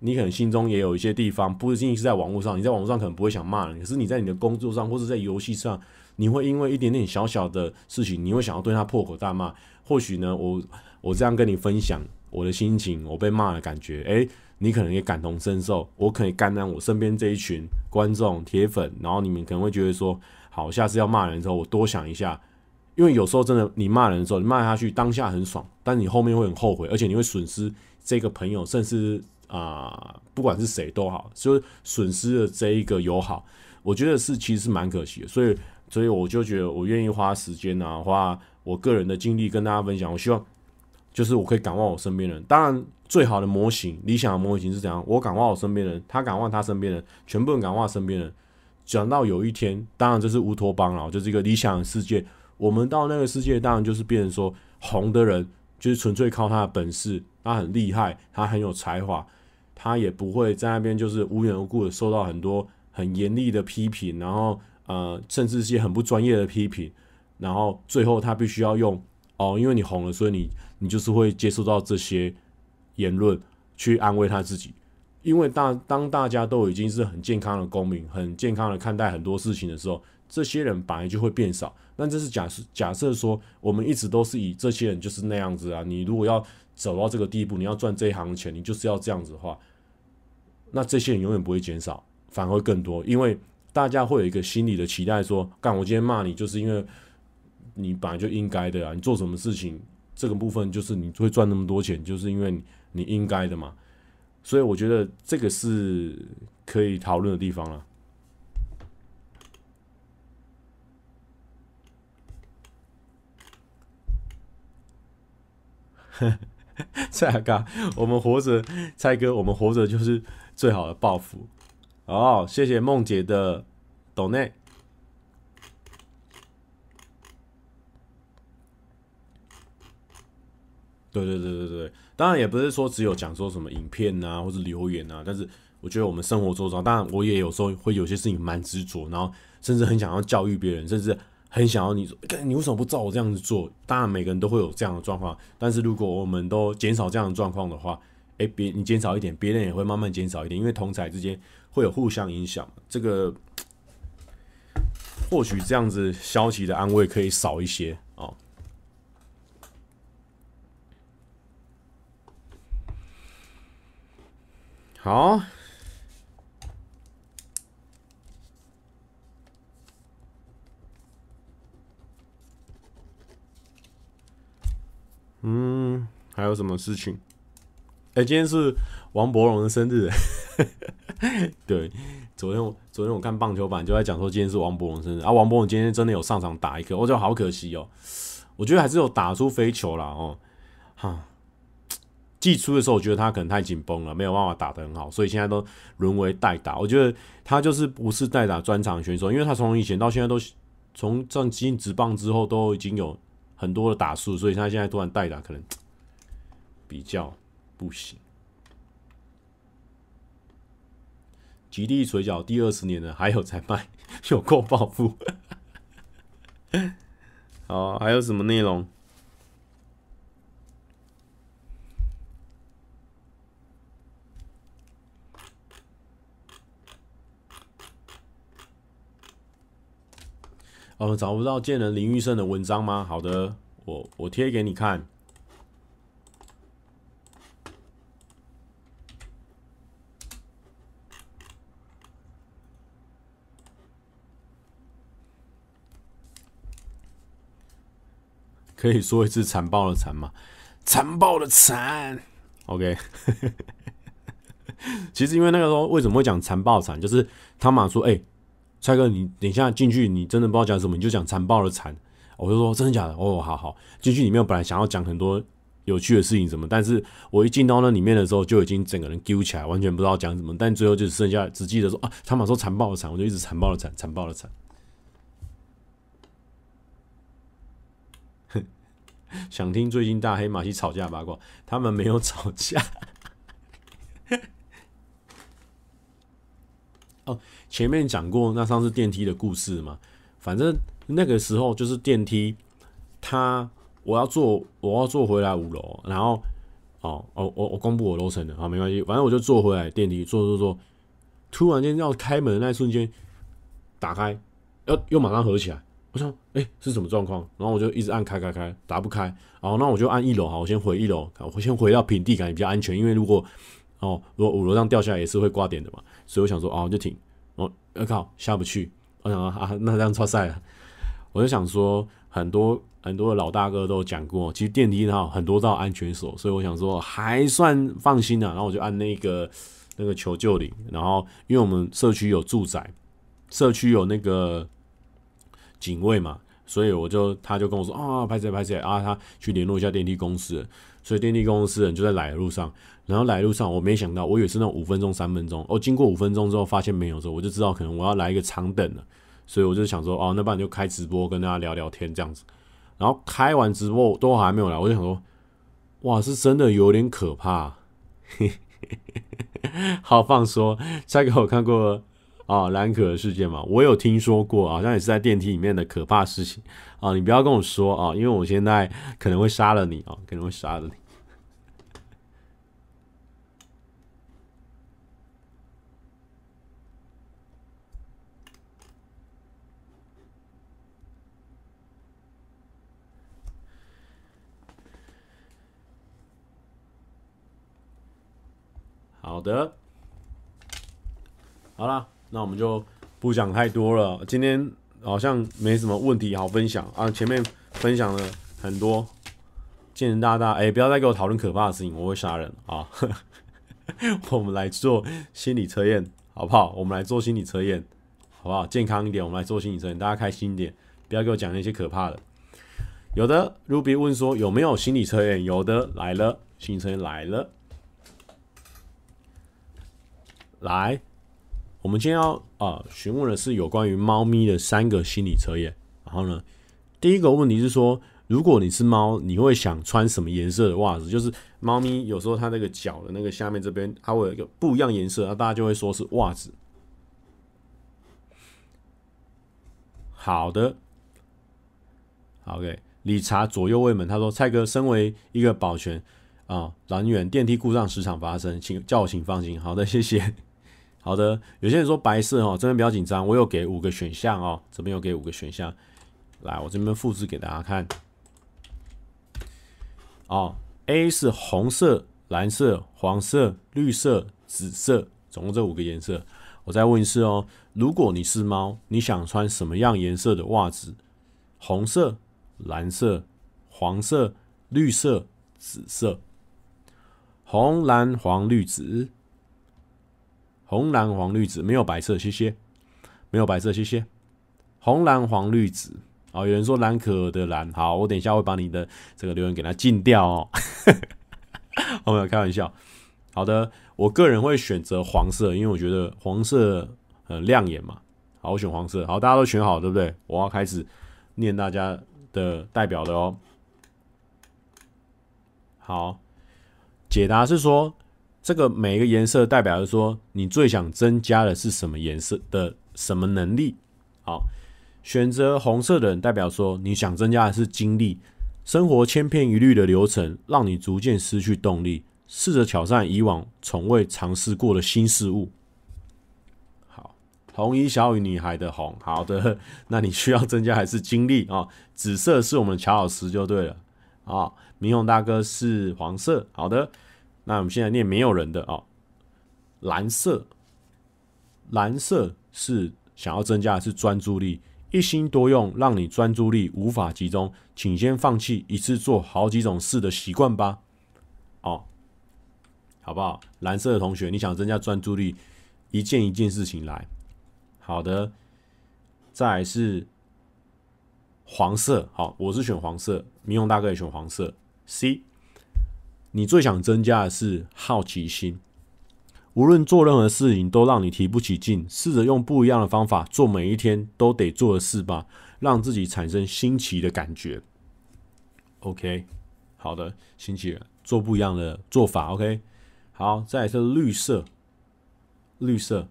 你可能心中也有一些地方，不仅仅是在网络上，你在网络上可能不会想骂人，可是你在你的工作上或者在游戏上，你会因为一点点小小的事情，你会想要对他破口大骂。或许呢，我我这样跟你分享我的心情，我被骂的感觉，诶，你可能也感同身受，我可以感染我身边这一群观众铁粉，然后你们可能会觉得说，好，下次要骂人的时候，我多想一下。因为有时候真的，你骂人的时候，你骂下去当下很爽，但你后面会很后悔，而且你会损失这个朋友，甚至啊、不管是谁都好，就损失了这一个友好。我觉得是其实是蛮可惜的，所以所以我就觉得我愿意花时间啊，花我个人的精力跟大家分享。我希望就是我可以感化我身边人。当然，最好的模型、理想的模型是怎样？我感化我身边人，他感化他身边人，全部人感化身边人。讲到有一天，当然这是乌托邦了，就是一个理想的世界。我们到那个世界，当然就是变成说，红的人就是纯粹靠他的本事，他很厉害，他很有才华，他也不会在那边就是无缘无故的受到很多很严厉的批评，然后呃，甚至一些很不专业的批评，然后最后他必须要用哦，因为你红了，所以你你就是会接受到这些言论去安慰他自己，因为大当大家都已经是很健康的公民，很健康的看待很多事情的时候。这些人本来就会变少，但这是假设，假设说我们一直都是以这些人就是那样子啊。你如果要走到这个地步，你要赚这一行钱，你就是要这样子的话，那这些人永远不会减少，反而会更多，因为大家会有一个心理的期待说，干我今天骂你，就是因为你本来就应该的啊。你做什么事情，这个部分就是你会赚那么多钱，就是因为你，你应该的嘛。所以我觉得这个是可以讨论的地方了。蔡阿嘎，我们活着，蔡哥，我们活着就是最好的报复。哦，谢谢梦姐的抖内。对对对对对，当然也不是说只有讲说什么影片啊，或者留言啊，但是我觉得我们生活周遭，当然我也有时候会有些事情蛮执着，然后甚至很想要教育别人，甚至很想要你说，你为什么不照我这样子做？当然每个人都会有这样的状况，但是如果我们都减少这样的状况的话，哎，别你减少一点，别人也会慢慢减少一点，因为同侪之间会有互相影响，这个 或许这样子消极的安慰可以少一些哦。好，嗯，还有什么事情？哎、今天是王柏荣的生日。对，昨天我昨天我看棒球版就在讲说今天是王柏荣生日啊。王柏荣今天真的有上场打一个，我觉得好可惜哦。我觉得还是有打出飞球啦哦，哈。季初的时候，我觉得他可能太紧绷了，没有办法打得很好，所以现在都沦为代打。我觉得他就是不是代打专场选手，因为他从以前到现在都从上进职棒之后都已经有很多的打数，所以他现在突然代打可能 比较不行。吉利水饺第二十年了，还有在卖，有够暴富。好，还有什么内容？哦，找不到见人林玉胜的文章吗？好的，我我贴给你看。可以说一次残暴的残吗？残暴的残。OK。其实因为那个时候为什么会讲残暴残，就是汤马说，哎、蔡哥，你等一下进去，你真的不知道讲什么，你就讲残暴的残。我就说真的假的？哦，好好。进去里面，我本来想要讲很多有趣的事情什么，但是我一进到那里面的时候，就已经整个人丢起来，完全不知道讲什么。但最后就剩下只记得说啊，他们说残暴的残，我就一直残暴的残，残暴的残。哼，想听最近大黑马戏吵架八卦？他们没有吵架。哦。前面讲过那上次电梯的故事嘛，反正那个时候就是电梯，他我要坐我要坐回来五楼，然后哦哦我我公布我楼层的啊，没关系，反正我就坐回来电梯坐坐坐，突然间要开门的那一瞬间打开，又又马上合起来，我想哎、是什么状况？然后我就一直按开开开打不开，然后那我就按一楼好，我先回一楼，我先回到平地感觉比较安全，因为如果哦如果五楼上掉下来也是会挂点的嘛，所以我想说哦就停。我靠下不去，我想说啊，那这样超赛了。我就想说，很多很多的老大哥都讲过，其实电梯哈很多都有安全锁，所以我想说还算放心的。然后我就按那个那个求救铃，然后因为我们社区有住宅，社区有那个警卫嘛，所以我就他就跟我说啊，拍谢拍谢啊，他去联络一下电梯公司，所以电梯公司人就在来的路上。然后来路上，我没想到，我以为是那种五分钟、三分钟。哦，经过五分钟之后，发现没有之后，我就知道可能我要来一个长等了。所以我就想说，哦，那不然就开直播跟大家聊聊天这样子。然后开完直播都还没有来，我就想说，哇，是真的有点可怕。好放说，再给我看过啊蓝可的事件嘛？我有听说过，好像也是在电梯里面的可怕事情啊。你不要跟我说啊，因为我现在可能会杀了你啊，可能会杀了你。好的，好了，那我们就不讲太多了。今天好像没什么问题好分享啊，前面分享了很多，见人大大，哎、不要再给我讨论可怕的事情，我会杀人啊！我们来做心理测验，好不好？我们来做心理测验，好不好？健康一点，我们来做心理测验，大家开心一点，不要给我讲那些可怕的。有的。Ruby 问说有没有心理测验？有的，来了，心理测验来了。来，我们今天要啊询问的是有关于猫咪的三个心理测验。然后呢，第一个问题是说，如果你是猫，你会想穿什么颜色的袜子？就是猫咪有时候它那个脚的那个下面这边，它会有一个不一样颜色，那大家就会说是袜子。好的，OK，理查左右卫门他说：“蔡哥，身为一个保全啊人员，电梯故障时常发生，请叫我请放心。”好的，谢谢。好的，有些人说白色哦，这边比较紧张，我有给五个选项哦，这边有给五个选项，来，我这边复制给大家看。哦，A 是红色、蓝色、黄色、绿色、紫色，总共这五个颜色。我再问一次哦，如果你是猫，你想穿什么样颜色的袜子？红色、蓝色、黄色、绿色、紫色。红、蓝、黄、绿、紫。红、蓝、黄、绿、紫，没有白色，谢谢。没有白色，谢谢。红、蓝、黄、绿、紫。好，有人说蓝可的蓝，好，我等一下会把你的这个留言给它禁掉哦。我没有开玩笑。好的，我个人会选择黄色，因为我觉得黄色很亮眼嘛。好，我选黄色。好，大家都选好，对不对？我要开始念大家的代表的哦。好，解答是说，这个每一个颜色代表是说，你最想增加的是什么颜色的什么能力？好，选择红色的人代表说，你想增加的是精力，生活千篇一律的流程让你逐渐失去动力。试着挑战以往从未尝试过的新事物。好，红衣小雨女孩的红，好的，那你需要增加还是精力啊？紫色是我们乔老师就对了啊。明勇大哥是黄色，好的，那我们现在念没有人的啊。蓝色，蓝色是想要增加的是专注力，一心多用，让你专注力无法集中，请先放弃一次做好几种事的习惯吧。哦。好不好？蓝色的同学，你想增加专注力，一件一件事情来。好的，再来是黄色。好，我是选黄色，明勇大哥也选黄色。C，你最想增加的是好奇心，无论做任何事情都让你提不起劲，试着用不一样的方法做每一天都得做的事吧，让自己产生新奇的感觉。OK，好的，新奇，做不一样的做法。OK。好，再来是绿色。绿色，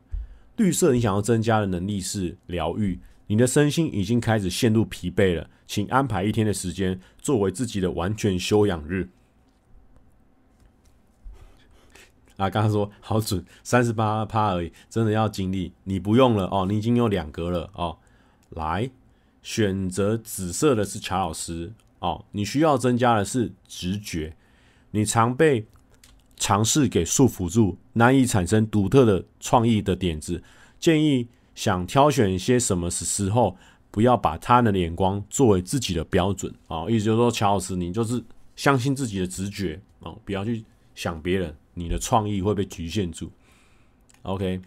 绿色，你想要增加的能力是疗愈。你的身心已经开始陷入疲惫了，请安排一天的时间作为自己的完全休养日。啊，刚刚说好准，三十八趴而已，真的要精力，你不用了哦，你已经有两格了哦。来，选择紫色的是乔老师哦，你需要增加的是直觉，你常被。尝试给束缚住，难以产生独特的创意的点子。建议想挑选一些什么时候，不要把他人的眼光作为自己的标准啊。意思就是说，乔老师，你就是相信自己的直觉啊，不要去想别人，你的创意会被局限住。OK，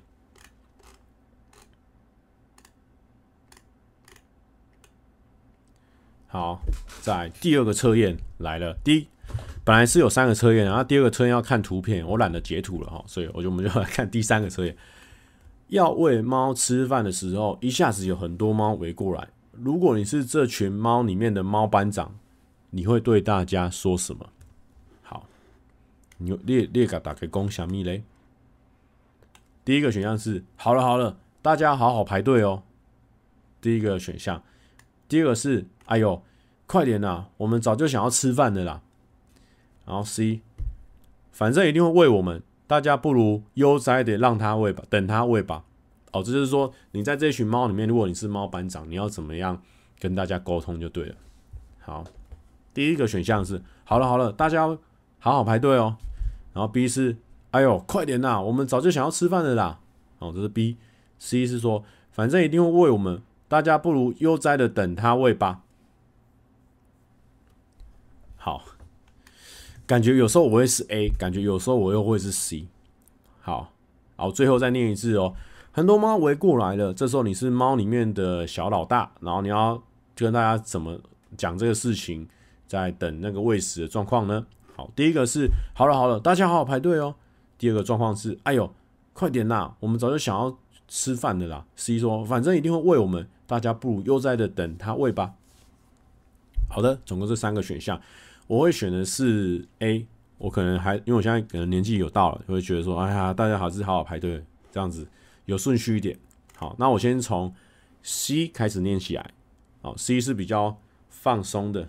好，在第二个测验来了，第一。本来是有三个测验，然后第二个测验要看图片，我懒得截图了哈，所以我就我们就来看第三个测验。要喂猫吃饭的时候，一下子有很多猫围过来。如果你是这群猫里面的猫班长，你会对大家说什么？好，你列列个打开公小蜜嘞。第一个选项是：好了好了，大家好好排队哦。第一个选项，第二个是：哎呦，快点呐，我们早就想要吃饭的啦。然后 C，反正一定会喂我们，大家不如悠哉的让他喂吧，等他喂吧。哦，这就是说你在这群猫里面，如果你是猫班长，你要怎么样跟大家沟通就对了。好，第一个选项是好了好了，大家好好排队哦。然后 B 是哎呦快点呐，我们早就想要吃饭了啦。哦，这是 B。C 是说反正一定会喂我们，大家不如悠哉的等他喂吧。好。感觉有时候我会是 A，感觉有时候我又会是 C。好，好，最后再念一次哦。很多猫围过来了，这时候你是猫里面的小老大，然后你要跟大家怎么讲这个事情，在等那个喂食的状况呢？好，第一个是好了好了，大家好好排队哦。第二个状况是，哎呦，快点呐，我们早就想要吃饭的啦。C 说，反正一定会喂我们，大家不如悠哉的等他喂吧。好的，总共这三个选项，我会选的是 A。我可能还因为我现在可能年纪有到了，就会觉得说，哎呀，大家还，是好好排队，这样子有顺序一点。好，那我先从 C 开始念起来。好，C 是比较放松的。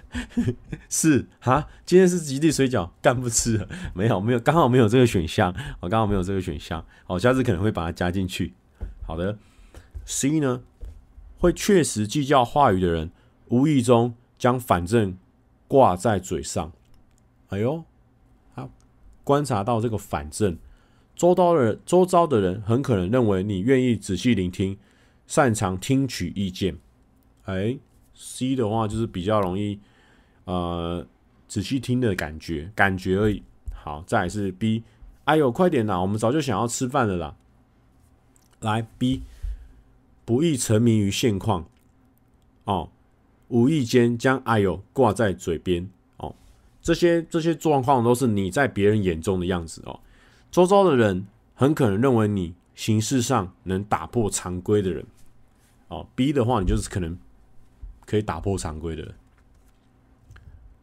是哈，今天是吉利水饺，干不吃？没有，没有，刚好没有这个选项。我刚好没有这个选项。好，下次可能会把它加进去。好的，C 呢，会确实计较话语的人，无意中将反正挂在嘴上。哎呦，好，观察到这个反正，周遭的人，周遭的人很可能认为你愿意仔细聆听，擅长听取意见。哎，C 的话就是比较容易，呃，仔细听的感觉，感觉而已。好，再来是 B，哎呦，快点啦，我们早就想要吃饭了啦。来 B，不易沉迷于现况，哦，无意间将哎呦挂在嘴边。哦这些这些状况都是你在别人眼中的样子哦，周遭的人很可能认为你形式上能打破常规的人哦。B 的话，你就是可能可以打破常规的。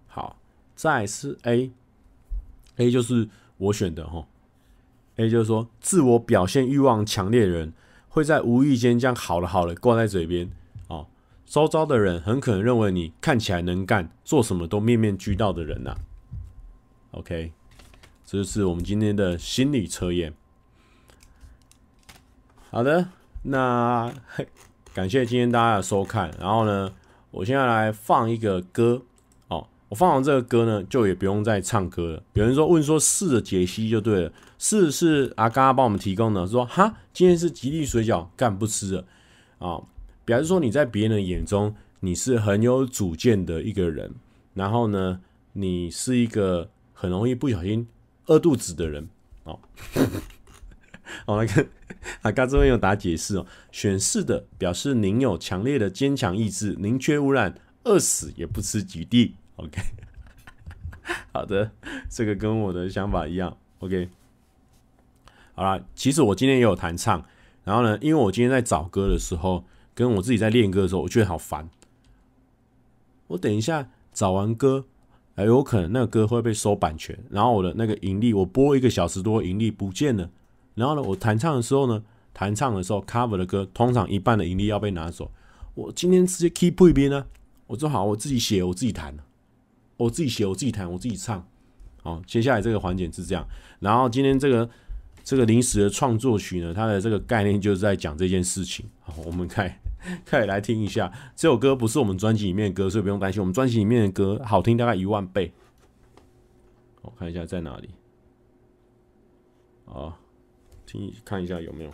好，再是 A，A 就是我选的哈。A 就是说，自我表现欲望强烈的人会在无意间将好了好了挂在嘴边。哦周遭的人很可能认为你看起来能干，做什么都面面俱到的人呐、OK，这就是我们今天的心理测验。好的，那感谢今天大家的收看。然后呢，我现在来放一个歌哦。我放完这个歌呢，就也不用再唱歌了。有人说问说四的解析就对了，四是阿嘎帮我们提供的，说哈，今天是吉利水饺，干不吃了啊。哦比方说，你在别人的眼中，你是很有主见的一个人，然后呢，你是一个很容易不小心饿肚子的人哦。好，来看，啊，刚这边有打解释哦。选四的表示您有强烈的坚强意志，宁缺毋滥，饿死也不吃吉利。OK，好的，这个跟我的想法一样。OK，好啦，其实我今天也有弹唱，然后呢，因为我今天在找歌的时候。跟我自己在练歌的时候，我觉得好烦。我等一下找完歌，还有可能那个歌会被收版权，然后我的那个盈利，我播一个小时多盈利不见了。然后呢，我弹唱的时候呢，弹唱的时候 cover 的歌，通常一半的盈利要被拿走。我今天直接 keep 一边呢，我说好，我自己写，我自己弹，我自己写，我自己弹，我自己唱。好，接下来这个环节是这样。然后今天这个。这个临时的创作曲呢，它的这个概念就是在讲这件事情。好，我们开 开始来听一下。这首歌不是我们专辑里面的歌，所以不用担心。我们专辑里面的歌好听大概一万倍。我看一下在哪里。啊，听看一下有没有。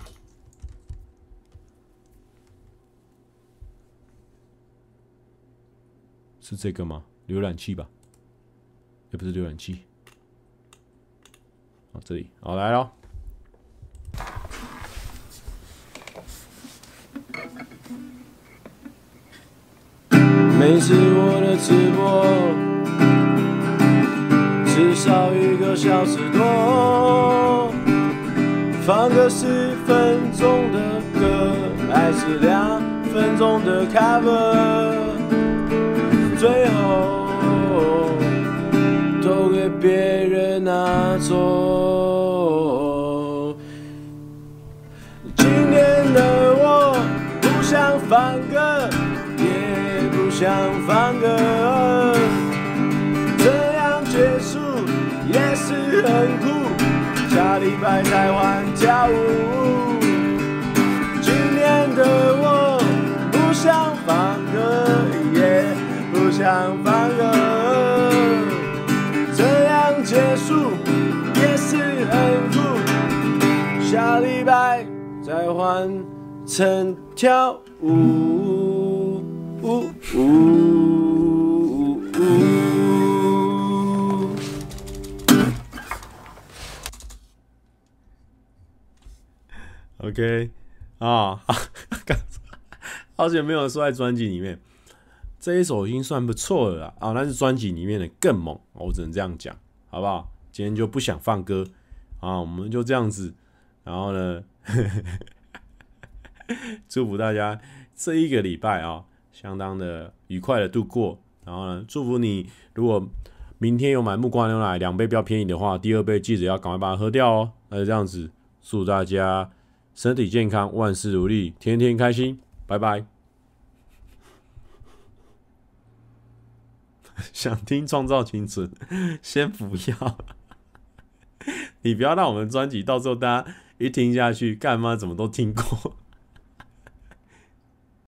是这个吗？浏览器吧？也不是浏览器。好，这里好来喽。每次我的直播至少一个小时多，放个十分钟的歌还是两分钟的 cover，最后都给别人拿走。今天的我不想放歌。也不想放歌，礼拜再换跳舞。今天的我不想放歌，也不想放歌，这样结束也是很酷。下礼拜再换成跳舞。呜呜！OK 啊，好久没有说在专辑里面，这一首已经算不错了啦啊，那是专辑里面的更猛，我只能这样讲，好不好？今天就不想放歌啊，我们就这样子，然后呢，祝福大家这一个礼拜啊，相当的愉快的度过，然后呢，祝福你，如果明天有买木瓜牛奶两杯比较便宜的话，第二杯记得要赶快把它喝掉哦。那就这样子，祝大家身体健康，万事如意，天天开心，拜拜。想听创造青春，先不要。你不要让我们专辑到时候大家一听下去，干嘛怎么都听过。